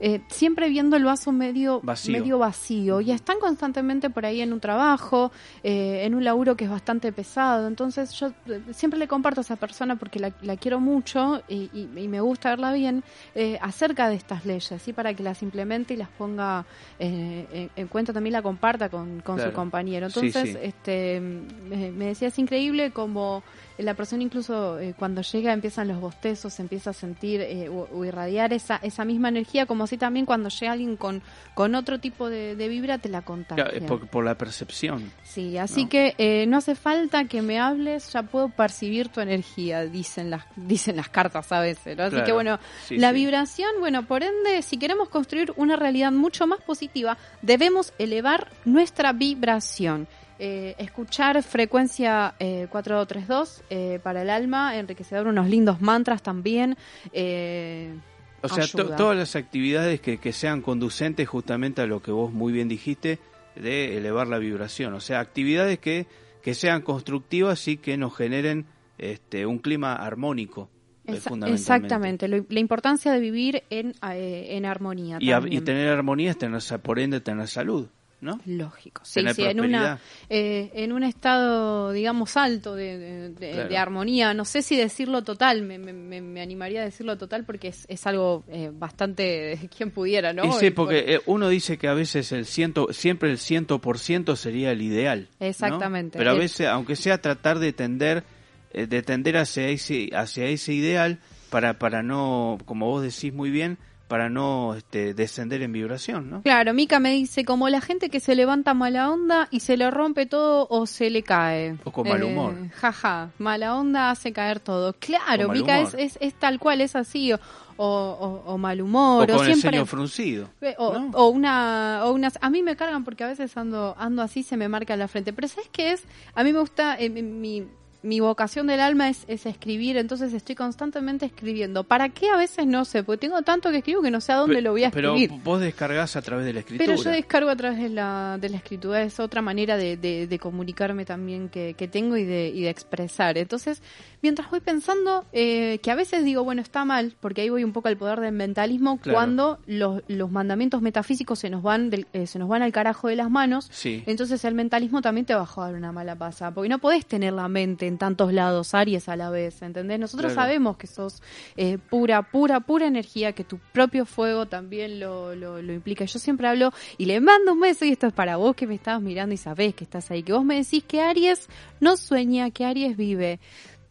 eh, siempre viendo el vaso medio Vacío. medio vacío y están constantemente por ahí en un trabajo, eh, en un laburo que es bastante pesado. Entonces yo eh, siempre le comparto a esa persona porque la, la quiero mucho y, y- y me gusta verla bien eh, acerca de estas leyes, ¿sí? para que las implemente y las ponga eh, en, en cuenta, también la comparta con, con Claro. su compañero. Entonces, sí. este me, me decía, es increíble como la persona incluso eh, cuando llega empiezan los bostezos, empieza a sentir eh, o, o irradiar esa, esa misma energía, como así también cuando llega alguien con, con otro tipo de, de vibra te la contagia. Claro, por, por la percepción. Sí, así No. que eh, no hace falta que me hables, ya puedo percibir tu energía, dicen las, dicen las cartas a veces, ¿no? Así Claro. que bueno, Sí, la sí. vibración, bueno, por ende, si queremos construir una realidad mucho más positiva, debemos elevar nuestra vibración. Eh, escuchar frecuencia eh, 4232 eh, para el alma, enriquecedor, unos lindos mantras también. eh, O sea, to- todas las actividades que, que sean conducentes justamente a lo que vos muy bien dijiste de elevar la vibración. O sea, actividades que que sean constructivas y que nos generen este, un clima armónico. eh, Esa- exactamente, lo- la importancia de vivir en, eh, en armonía. Y, a- y tener armonía es tener, por ende, tener salud, ¿no? Lógico, sí, Tener sí, en, una, eh, en un estado, digamos, alto de, de- de- Claro. de armonía. No sé si decirlo total, me, me- me- animaría a decirlo total porque es, es algo eh, bastante, quien pudiera, ¿no? Y sí, El- porque eh, uno dice que a veces el ciento, siempre el ciento por ciento sería el ideal. ¿no? Exactamente. Pero a Eh, veces, aunque sea tratar de tender, eh, de tender hacia ese, hacia ese ideal para, para no, como vos decís muy bien, para no este, descender en vibración, ¿no? Claro, Mica me dice, como la gente que se levanta mala onda y se le rompe todo o se le cae. O con mal humor. Jaja, mala onda hace caer todo. Claro, O Mica es, es, es tal cual, es así. O, o, o mal O humor. con el siempre... ceño fruncido. Eh, O, ¿no? o una, o unas, a mí me cargan porque a veces ando, ando así, se me marca en la frente. Pero ¿sabes qué es? A mí me gusta, eh, mi- mi, vocación del alma es, es escribir, entonces estoy constantemente escribiendo. ¿Para qué a veces no sé? Porque tengo tanto que escribo que no sé a dónde lo voy a Pero escribir. vos descargás a través de la escritura. Pero yo descargo a través de la, de la escritura, es otra manera de, de- de comunicarme también que, que tengo y de, y de expresar. Entonces, mientras voy pensando, eh, que a veces digo, bueno, está mal, porque ahí voy un poco al poder del mentalismo, Claro. cuando los, los mandamientos metafísicos se nos van del- eh, se nos van al carajo de las manos, Sí. entonces el mentalismo también te va a jugar una mala pasada, porque no podés tener la mente en tantos lados, Aries a la vez, ¿entendés? Nosotros Claro. sabemos que sos eh, pura, pura, pura energía, que tu propio fuego también lo, lo, lo implica. Yo siempre hablo y le mando un beso y esto es para vos que me estabas mirando y sabés que estás ahí, que vos me decís que Aries no sueña, que Aries vive.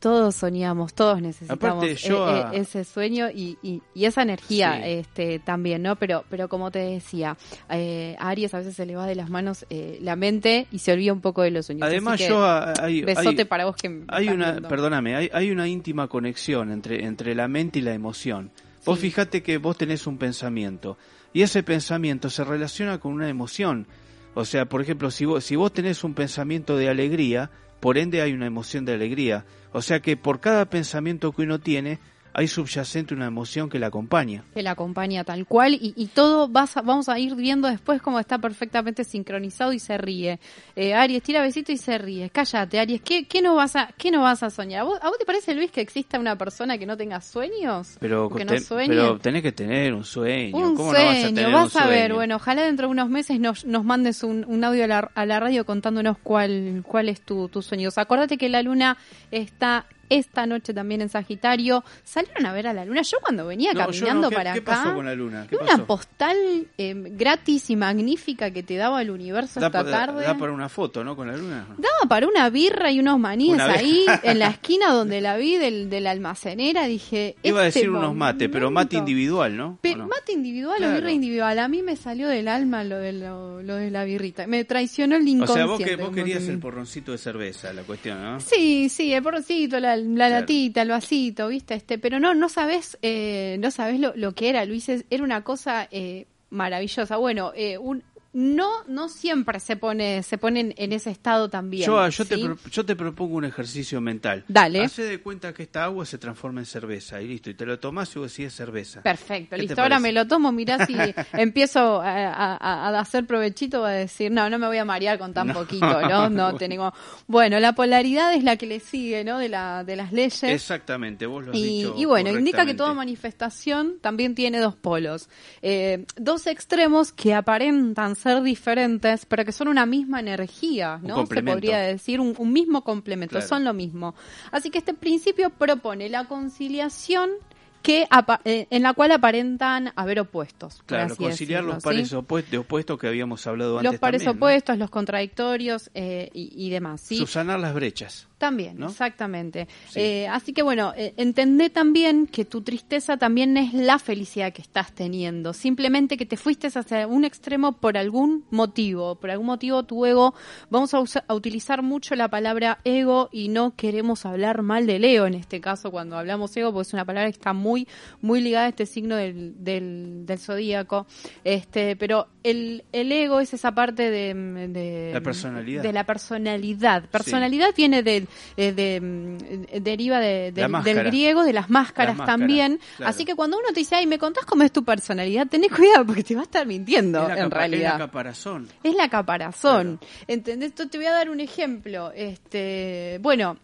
Todos soñamos, todos necesitamos Aparte, yo a- eh, ese sueño y, y, y esa energía Sí. este también, ¿no? Pero pero como te decía, eh, a Aries a veces se le va de las manos eh, la mente y se olvida un poco de los sueños. Además, Así yo a- hay, besote hay- para vos que me hay estás una, viendo. perdóname, hay, hay una íntima conexión entre, entre la mente y la emoción. Vos Sí. fijate que vos tenés un pensamiento y ese pensamiento se relaciona con una emoción. O sea, por ejemplo, si vos, si vos tenés un pensamiento de alegría, por ende hay una emoción de alegría. O sea que por cada pensamiento que uno tiene, hay subyacente una emoción que la acompaña. que la acompaña tal cual y, y todo vas a- vamos a ir viendo después cómo está perfectamente sincronizado y se ríe. Eh, Aries tira besito y se ríe. Cállate, Aries, ¿qué, qué no vas a qué no vas a soñar? ¿A vos, a vos te parece Luis que exista una persona que no tenga sueños? Pero, ¿O que no sueñe? pero tenés que tener un sueño. Un ¿Cómo no vas a sueño, tener vas un a ver, sueño? bueno, ojalá dentro de unos meses nos, nos mandes un, un audio a la, a la radio contándonos cuál, cuál es tu, tu sueño. O sea, acordate que la luna está esta noche también en Sagitario. ¿Salieron a ver a la luna? Yo cuando venía No, caminando no. ¿Qué- para qué acá... pasó con la luna? ¿Qué una pasó? postal eh, gratis y magnífica que te daba el universo Da, esta pa- tarde. da para una foto, ¿no? Con la luna. Daba para una birra y unos maníes ahí en la esquina donde la vi del, de la almacenera. Dije, Iba a este decir unos mates, pero mate individual, ¿no? ¿O Pero no? mate individual Claro. o birra individual. A mí me salió del alma lo de, lo, lo de la birrita. Me traicionó el O inconsciente. sea, vos, que, vos querías que- el porroncito de cerveza, la cuestión, ¿no? Sí, sí, el porrocito, la, la Claro. latita, el vasito, ¿viste? este Pero no, no sabes, eh, no sabes lo, lo que era, Luis. Era una cosa eh, maravillosa. Bueno, eh, un, no, no siempre se pone, se ponen en ese estado también. Yo, yo, te, yo te propongo un ejercicio mental. Dale. Hace de cuenta que esta agua se transforma en cerveza y listo. Y te lo tomás y vos decís es cerveza. Perfecto, ¿Qué te listo. Ahora me lo tomo, mirá si empiezo a, a- a hacer provechito, va a decir, no, no me voy a marear con tan No. poquito, ¿no? No tengo. Bueno, la polaridad es la que le sigue, ¿no? De, la, de las leyes. Exactamente, vos lo has Y, dicho y bueno, indica que toda manifestación también tiene dos polos. Eh, dos extremos que aparentan ser diferentes, pero que son una misma energía, Un ¿no? Se podría decir un, un mismo complemento, Claro. son lo mismo. Así que este principio propone la conciliación que eh, en la cual aparentan haber opuestos. Claro, conciliar decirlo, los ¿sí? pares opuestos, de opuestos que habíamos hablado antes Los pares también, ¿no? opuestos, los contradictorios eh, y, y demás. ¿sí? Subsanar las brechas. También, ¿no? exactamente. Sí. Eh, así que bueno, eh, entendé también que tu tristeza también es la felicidad que estás teniendo. Simplemente que te fuiste hacia un extremo por algún motivo. Por algún motivo tu ego, vamos a, usa- a utilizar mucho la palabra ego y no queremos hablar mal del ego en este caso cuando hablamos ego, porque es una palabra que está muy muy, muy ligada a este signo del, del, del zodíaco. Este, pero el, el ego es esa parte de, de La personalidad. De la personalidad. Personalidad viene del, eh, de, mm, deriva de- La del- griego, de las máscaras máscara, también. claro. Así que cuando uno te dice, ay, ¿me contás cómo es tu personalidad? Tenés cuidado porque te va a estar mintiendo, Es la en realidad. Es la caparazón. Es la caparazón. ¿Entendés? Esto te voy a dar un ejemplo. Este, bueno,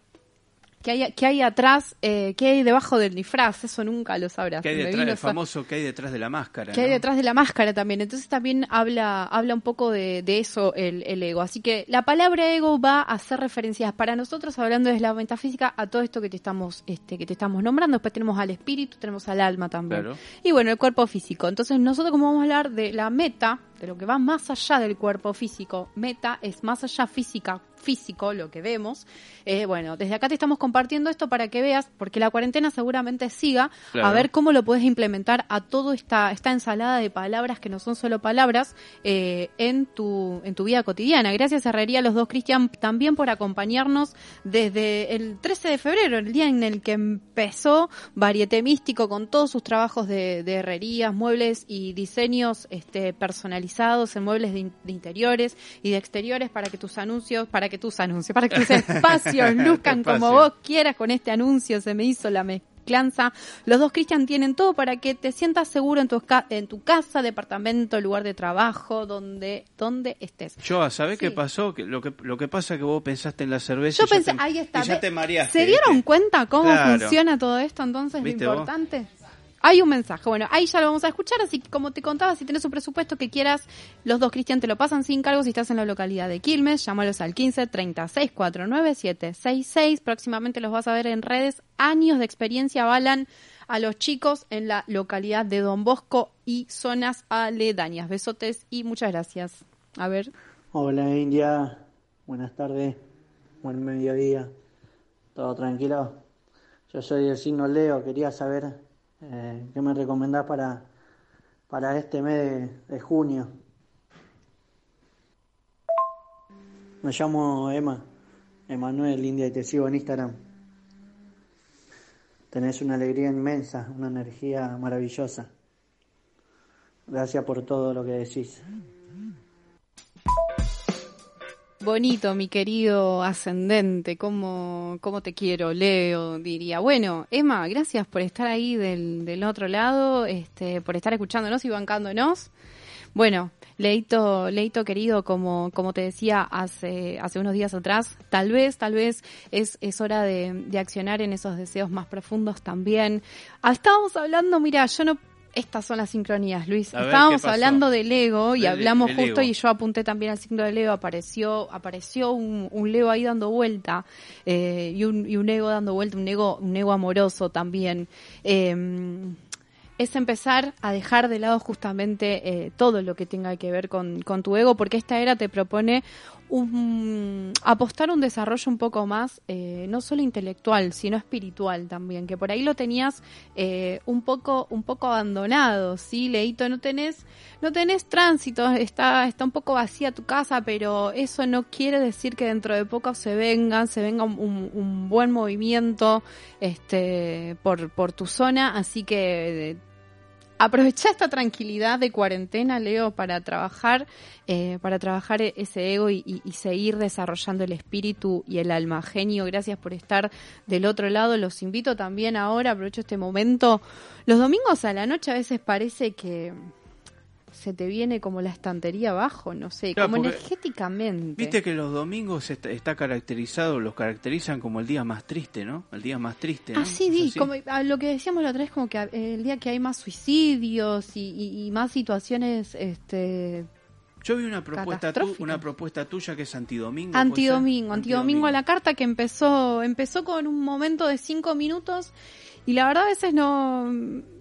¿qué hay, qué hay atrás? Eh, ¿Qué hay debajo del disfraz? Eso nunca lo sabrás. Que hay detrás, el famoso que hay detrás de la máscara. que hay detrás de la máscara también. Entonces también habla, habla un poco de, de eso el, el ego. Así que la palabra ego va a hacer referencias para nosotros, hablando desde la metafísica, a todo esto que te estamos, este, que te estamos nombrando. Después tenemos al espíritu, tenemos al alma también. Claro. Y bueno, el cuerpo físico. Entonces nosotros como vamos a hablar de la meta, de lo que va más allá del cuerpo físico, meta es más allá física, físico, lo que vemos. Eh, bueno, desde acá te estamos compartiendo esto para que veas, porque la cuarentena seguramente siga, Claro. a ver cómo lo puedes implementar a toda esta, esta ensalada de palabras que no son solo palabras eh, en, tu, en tu vida cotidiana. Gracias Herrería, los dos Cristian, también por acompañarnos desde el 13 de febrero, el día en el que empezó Varieté Místico con todos sus trabajos de, de herrerías, muebles y diseños este, personalizados en muebles de, in- de interiores y de exteriores para que tus anuncios, para que tus anuncios, para que tus espacios luzcan como vos quieras con este anuncio, se me hizo la mezclanza. Los dos Cristian tienen todo para que te sientas seguro en tu, en tu casa, departamento, lugar de trabajo, donde, donde estés. Yo, ¿sabés Sí. qué pasó? Que lo, que, lo que pasa es que vos pensaste en la cerveza Yo y ya pensé, te- ahí está. y ya te mareaste. ¿Se dieron ¿viste? cuenta cómo Claro. funciona todo esto entonces? Lo ¿Viste vos? Hay un mensaje. Bueno, ahí ya lo vamos a escuchar. Así como te contaba, si tienes un presupuesto que quieras, los dos Cristian te lo pasan sin cargo. Si estás en la localidad de Quilmes, llámalos al 15 36 49 766. Próximamente los vas a ver en redes. Años de experiencia avalan a los chicos en la localidad de Don Bosco y zonas aledañas. Besotes y muchas gracias. A ver. Hola India, buenas tardes, buen mediodía, todo tranquilo. Yo soy del signo Leo, quería saber eh, qué me recomendás para, para este mes de, junio. Me llamo Emma, Emanuel India y te sigo en Instagram. Tenés una alegría inmensa, una energía maravillosa. Gracias por todo lo que decís. Bonito, mi querido ascendente, cómo, cómo te quiero, Leo, diría. Bueno, Emma, gracias por estar ahí del, del otro lado, este, por estar escuchándonos y bancándonos. Bueno, Leito, Leito querido, como, como te decía hace, hace unos días atrás, tal vez, tal vez es, es hora de, de accionar en esos deseos más profundos también. Ah, estábamos hablando, mira, yo no, estas son las sincronías, Luis. A estábamos hablando del ego y Del- hablamos del justo ego. y yo apunté también al signo de Leo, apareció, apareció un, un Leo ahí dando vuelta, eh, y, un, y un ego dando vuelta, un ego, un ego amoroso también. Eh, es empezar a dejar de lado justamente eh, todo lo que tenga que ver con, con tu ego, porque esta era te propone un, apostar un desarrollo un poco más, eh, no solo intelectual, sino espiritual también, que por ahí lo tenías eh, un poco, un poco abandonado, sí, Leito, no tenés, no tenés tránsito, está, está un poco vacía tu casa, pero eso no quiere decir que dentro de poco se vengan, se venga un, un- buen movimiento, este, por, por tu zona, así que eh, aprovecha esta tranquilidad de cuarentena, Leo, para trabajar, eh, para trabajar e- ese ego y, y- y seguir desarrollando el espíritu y el alma. Genio, gracias por estar del otro lado. Los invito también ahora, aprovecho este momento. Los domingos a la noche a veces parece que se te viene como la estantería abajo, no sé, Claro, como energéticamente. Viste que los domingos está, está caracterizado, los caracterizan como el día más triste, ¿no? El día más triste, ¿no? Ah, sí, ¿Es di, así? como a lo que decíamos la otra vez, como que el día que hay más suicidios y, y- y más situaciones, este, Yo vi una propuesta, tu- una propuesta tuya que es antidomingo. ¿puede ser? Antidomingo, antidomingo a la carta que empezó, empezó con un momento de cinco minutos y la verdad a veces no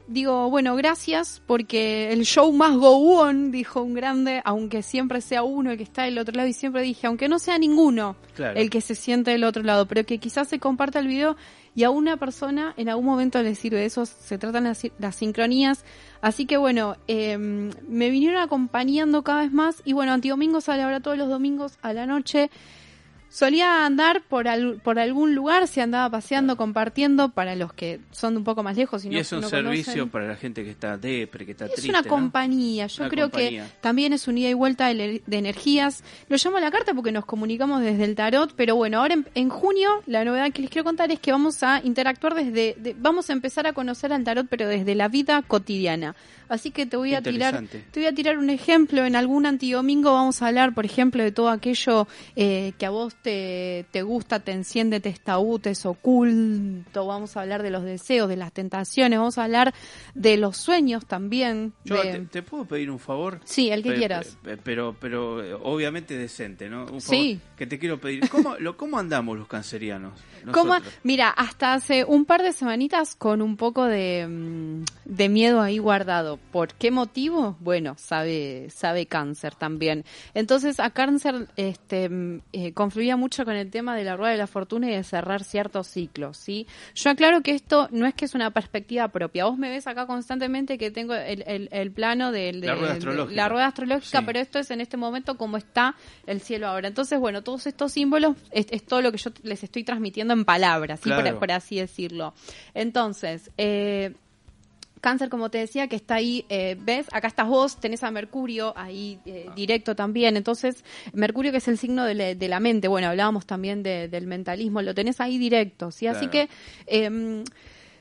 digo, bueno, gracias porque el show más go on, dijo un grande, aunque siempre sea uno el que está del otro lado y siempre dije, aunque no sea ninguno Claro. el que se siente del otro lado, pero que quizás se comparta el video y a una persona en algún momento le sirve. De eso se tratan las, las sincronías. Así que bueno, eh, me vinieron acompañando cada vez más y bueno, Antidomingo sale ahora todos los domingos a la noche. Solía andar por, al- por algún lugar, se andaba paseando, compartiendo para los que son de un poco más lejos. Y, Y no, es un no servicio conocen. para la gente que está depre, que está Es triste. una ¿no? compañía, yo Una creo compañía. que también es un ida y vuelta de, energías. Lo llamo a la carta porque nos comunicamos desde el tarot, pero bueno, ahora en, en junio la novedad que les quiero contar es que vamos a interactuar desde, de- vamos a empezar a conocer al tarot, pero desde la vida cotidiana. Así que te voy a tirar, te voy a tirar un ejemplo. En algún antidomingo vamos a hablar, por ejemplo, de todo aquello eh, que a vos te, te gusta, te enciende, te está te es oculto. Vamos a hablar de los deseos, de las tentaciones. Vamos a hablar de los sueños también. Yo de- te, te puedo pedir un favor. Sí, el que Pe- quieras. pe- Pero, pero eh, obviamente decente, ¿no? Un favor Sí. Que te quiero pedir. ¿Cómo, lo, cómo andamos los cancerianos? ¿Cómo? Mira, hasta hace un par de semanitas con un poco de, mm, de miedo ahí guardado. ¿Por qué motivo? Bueno, sabe, sabe cáncer también. Entonces a cáncer este, mm, eh, mucho con el tema de la rueda de la fortuna y de cerrar ciertos ciclos, ¿sí? Yo aclaro que esto no es que es una perspectiva propia. Vos me ves acá constantemente que tengo el, el- el plano del- de, La rueda astrológica. la rueda astrológica, Sí. pero esto es en este momento como está el cielo ahora. Entonces, bueno, todos estos símbolos es, es todo lo que yo les estoy transmitiendo en palabras, ¿sí? por así decirlo. Entonces, eh, Cáncer, como te decía, que está ahí, eh, ¿ves? Acá estás vos, tenés a Mercurio ahí eh, directo también. Entonces, Mercurio que es el signo de, la- de la mente, bueno, hablábamos también de- del mentalismo, lo tenés ahí directo, ¿sí? Así Claro. que, eh,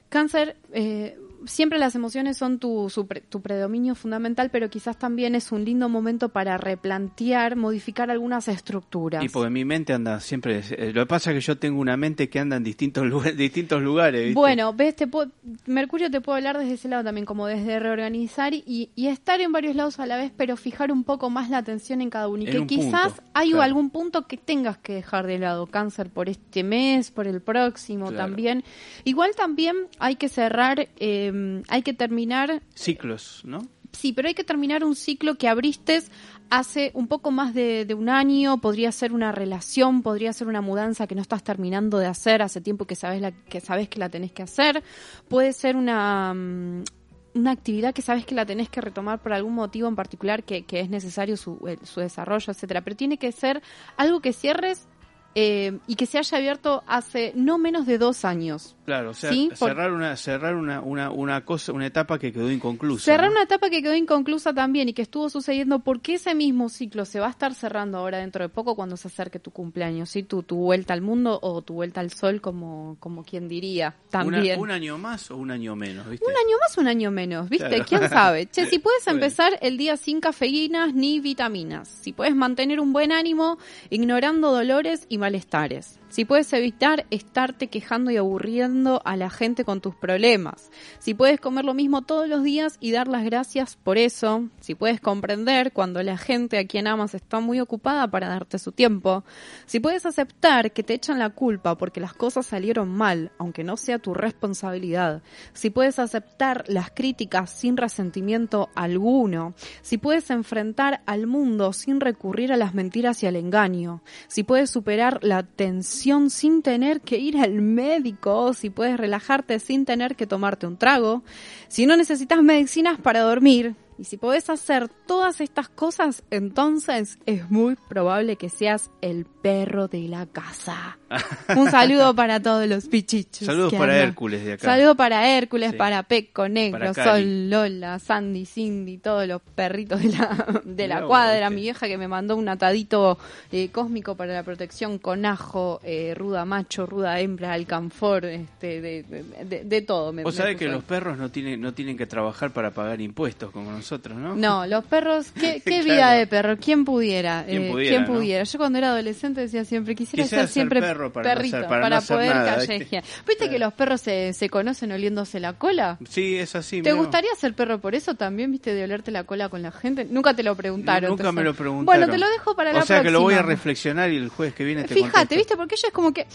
Cáncer, eh, siempre las emociones son tu, su tu predominio fundamental, pero quizás también es un lindo momento para replantear, modificar algunas estructuras. Y porque mi mente anda siempre. eh, Lo que pasa es que yo tengo una mente que anda en distintos lugares, distintos lugares ¿viste? Bueno, ves, te puedo- Mercurio te puede hablar desde ese lado también, como desde reorganizar y, y estar en varios lados a la vez, pero fijar un poco más la atención en cada uno. Y En que un quizás punto, hay claro. algún punto que tengas que dejar de lado, cáncer, por este mes, por el próximo Claro. también. Igual también hay que cerrar, eh, hay que terminar Ciclos, ¿no? Sí, pero hay que terminar un ciclo que abriste hace un poco más de, de un año, podría ser una relación, podría ser una mudanza que no estás terminando de hacer hace tiempo que sabes, la, que, sabes que la tenés que hacer, puede ser una, mm, una actividad que sabes que la tenés que retomar por algún motivo en particular que, que es necesario su, el- su desarrollo, etcétera, pero tiene que ser algo que cierres eh, y que se haya abierto hace no menos de dos años. Claro, o sea, Sí, cerrar una cerrar una, una, una cosa, una etapa que quedó inconclusa. Cerrar ¿no? una etapa que quedó inconclusa también y que estuvo sucediendo porque ese mismo ciclo se va a estar cerrando ahora dentro de poco cuando se acerque tu cumpleaños, ¿sí? Tu, tu vuelta al mundo o tu vuelta al sol, como, como quien diría, también. Una- un año más o un año menos, ¿viste? Un año más, un año menos, ¿viste? Claro. ¿Quién sabe? Che, si puedes Bueno. empezar el día sin cafeínas ni vitaminas, si puedes mantener un buen ánimo ignorando dolores y malestares, si puedes evitar estarte quejando y aburriendo a la gente con tus problemas, si puedes comer lo mismo todos los días y dar las gracias por eso, si puedes comprender cuando la gente a quien amas está muy ocupada para darte su tiempo, si puedes aceptar que te echan la culpa porque las cosas salieron mal, aunque no sea tu responsabilidad, si puedes aceptar las críticas sin resentimiento alguno, si puedes enfrentar al mundo sin recurrir a las mentiras y al engaño, si puedes superar la tensión sin tener que ir al médico, si puedes relajarte sin tener que tomarte un trago, si no necesitas medicinas para dormir, y si podés hacer todas estas cosas, entonces es muy probable que seas el perro de la casa. Un saludo para todos los pichichos. Saludos para andan. Hércules de acá. Saludos para Hércules, Sí. para Peco Negro. Sol, Lola, Sandy, Cindy, todos los perritos de la, de la cuadra. Mi vieja que me mandó un atadito eh, cósmico para la protección con ajo, eh, ruda macho, ruda hembra, alcanfor, este, de, de, de- de todo. Me, Vos me sabés que los perros no tienen, no tienen que trabajar para pagar impuestos como nosotros, ¿no? No, los perros, qué, qué Claro. vida de perro, ¿quién pudiera? ¿Quién Eh, pudiera, ¿quién no? pudiera? Yo cuando era adolescente decía siempre, quisiera, Quisiera ser siempre perro para no perrito, hacer- para, para no hacer poder callejear. ¿Viste que los perros se, se conocen oliéndose la cola? Sí, es así. ¿Te gustaría ser perro por eso también, viste, de olerte la cola con la gente? Nunca te lo preguntaron. Nunca entonces- me lo preguntaron. Bueno, te lo dejo para la O sea que lo voy a próxima. reflexionar y el jueves que viene te Fíjate, contesto. ¿viste? Porque ellos es como que...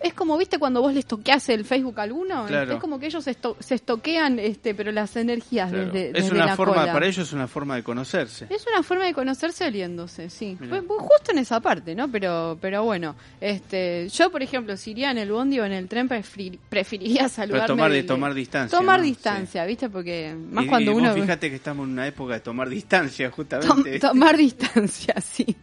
Es como, ¿viste? Cuando vos les toqueás el Facebook a alguno. Claro. Es como que ellos se, esto- se estoquean, este, pero las energías Claro. desde, es una la forma cola. Para, ellos es una forma de conocerse. Es una forma de conocerse oliéndose, sí. Mirá. Fue- fue justo en esa parte, ¿no? Pero, pero bueno, este, yo por ejemplo, si iría en el bondi o en el tren, preferir- preferiría saludarme. Pero tomar, de, tomar distancia. Tomar ¿no? distancia, ¿viste? Porque más Y- cuando y vos uno... fíjate que estamos en una época de tomar distancia, Tom- justamente. tomar distancia, sí.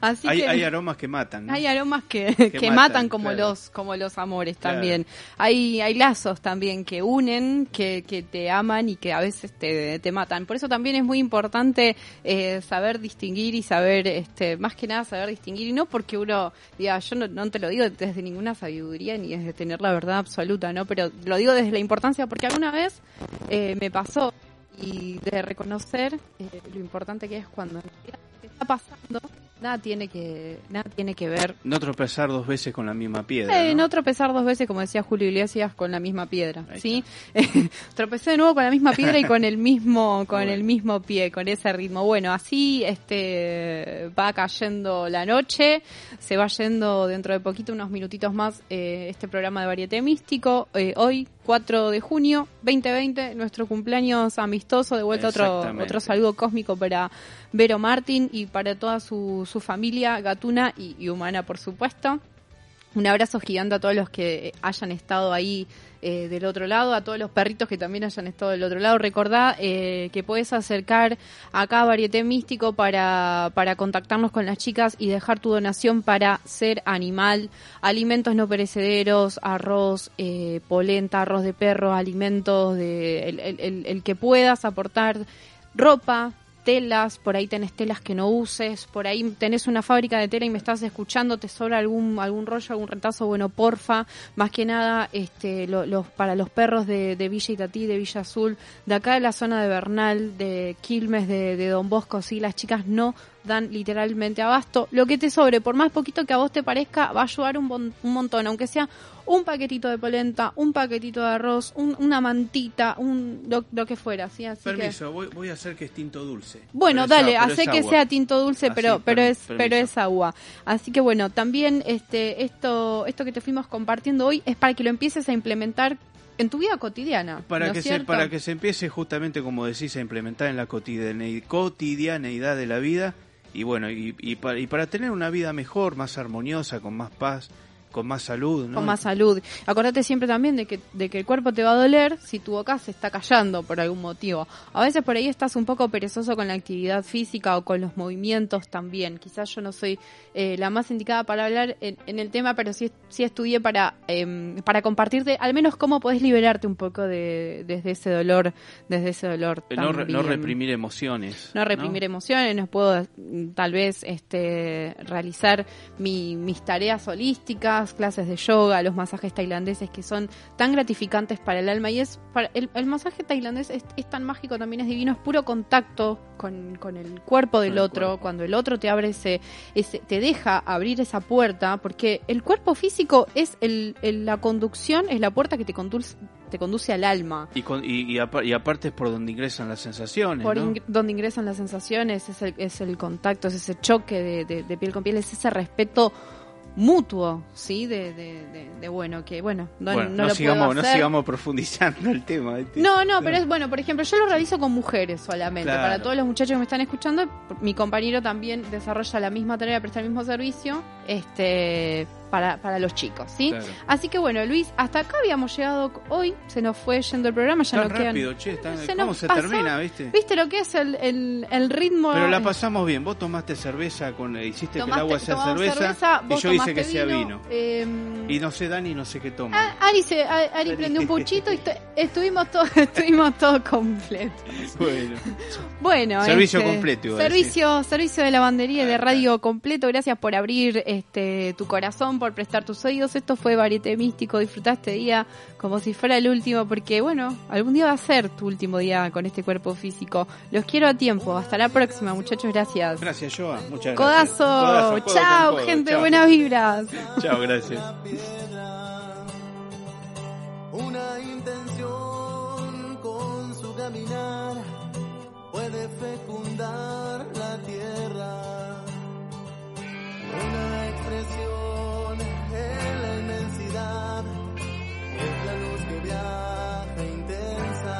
Así hay, que... hay aromas que matan. ¿no? Hay aromas que, que, matan, matan, como claro. los como los amores Claro. también. Hay hay lazos también que unen, que, que te aman y que a veces te, te matan. Por eso también es muy importante eh, saber distinguir y saber, este más que nada saber distinguir. Y no porque uno diga, yo no, no te lo digo desde ninguna sabiduría ni desde tener la verdad absoluta, ¿no? Pero lo digo desde la importancia porque alguna vez eh, me pasó y de reconocer eh, lo importante que es cuando te está pasando nada tiene que nada tiene que ver No tropezar dos veces con la misma piedra. eh, ¿no? no tropezar dos veces como decía Julio Iglesias con la misma piedra sí tropecé de nuevo con la misma piedra y con el mismo con Bueno. el mismo pie con ese ritmo bueno así este va cayendo la noche se va yendo dentro de poquito unos minutitos más eh, este programa de varieté místico Eh, hoy 4 de junio 2020 nuestro cumpleaños amistoso de vuelta otro otro saludo cósmico para Vero Martín y para toda su, su familia gatuna y, y humana por supuesto un abrazo gigante a todos los que hayan estado ahí eh, del otro lado, a todos los perritos que también hayan estado del otro lado. Recordá eh, que puedes acercar acá a Varieté Místico para, para contactarnos con las chicas y dejar tu donación para ser animal, alimentos no perecederos, arroz, eh, polenta, arroz de perro, alimentos de el, el- que puedas aportar, ropa, telas, por ahí tenés telas que no uses, por ahí tenés una fábrica de tela y me estás escuchando, te sobra algún algún rollo, algún retazo, bueno, porfa, más que nada este lo- los para los perros de, de Villa Itatí, de Villa Azul, de acá de la zona de Bernal, de Quilmes, de Don Bosco, sí, las chicas no dan literalmente abasto. Lo que te sobre, por más poquito que a vos te parezca, va a ayudar un, bon- un montón, aunque sea un paquetito de polenta, un paquetito de arroz, un- una mantita, un lo, lo que fuera, ¿sí? Así que- Permiso, voy, voy a hacer que es tinto dulce. bueno, dale, agua, hace que sea tinto dulce, Así, pero pero per- es permiso. pero es agua. Así que bueno, también este esto esto que te fuimos compartiendo hoy es para que lo empieces a implementar en tu vida cotidiana. Para ¿no que, se, para que se empiece justamente, como decís, a implementar en la cotidiane- cotidianeidad de la vida y bueno, y, y para, y para tener una vida mejor, más armoniosa, con más paz, con más salud, ¿no? con más salud. Acordate siempre también de que, de que el cuerpo te va a doler si tu boca se está callando por algún motivo. A veces por ahí estás un poco perezoso con la actividad física o con los movimientos también. Quizás yo no soy eh, la más indicada para hablar en, en el tema, pero sí, sí estudié para, em, para compartirte al menos cómo podés liberarte un poco de, desde ese dolor, desde ese dolor. Eh, no, re- no reprimir emociones. no reprimir emociones, no puedo mm, tal vez este realizar mi- mis tareas holísticas, clases de yoga, los masajes tailandeses que son tan gratificantes para el alma y es para el, el masaje tailandés es, es tan mágico, también es divino, es puro contacto con, con el cuerpo del el otro, cuerpo. cuando el otro te abre ese, ese te deja abrir esa puerta, porque el cuerpo físico es el, el- la conducción, es la puerta que te conduce, te conduce al alma. Y, con- y, y y aparte es por donde ingresan las sensaciones, por ¿no? ing- donde ingresan las sensaciones, es el, es el contacto, es ese choque de, de- de piel con piel, es ese respeto mutuo, ¿sí? De, de, de- de, bueno, que bueno, no, bueno, no no, lo sigamos, puedo no sigamos profundizando el tema. ¿viste? No, no, pero es bueno, por ejemplo, yo lo realizo con mujeres solamente. Claro. Para todos los muchachos que me están escuchando, mi compañero también desarrolla la misma tarea, presta el mismo servicio, este, para, para los chicos, ¿sí? Claro. Así que bueno, Luis, hasta acá habíamos llegado hoy, se nos fue yendo el programa, ya Tan no quedan. rápido, che, tan- Se ¿cómo se pasó. termina, viste? ¿Viste lo que es el, el, el ritmo? Pero la Eh, pasamos bien. Vos tomaste cerveza, con hiciste que el agua sea cerveza, y yo hice que sea vino. eh, Y no sé Dani, no sé qué toma. Ah, Ari, se, Ari, Ari prendió un puchito y estu- estuvimos todos estuvimos todos completos. Bueno, Bueno, Servicio este, completo, servicio, servicio de lavandería y de radio completo. Gracias por abrir este tu corazón, por prestar tus oídos. Esto fue Varieté Místico. Disfrutá este día como si fuera el último, porque bueno, algún día va a ser tu último día con este cuerpo físico. Los quiero a tiempo. Hasta la próxima, muchachos. Gracias. gracias, Joa. Muchas gracias. Codazo. Codazo, codo Chao, codo. gente. Chao. Buenas vibras. Chao, gracias. Una intención con su caminar puede fecundar la tierra. Una expresión en la inmensidad, es la luz que viaja intensa.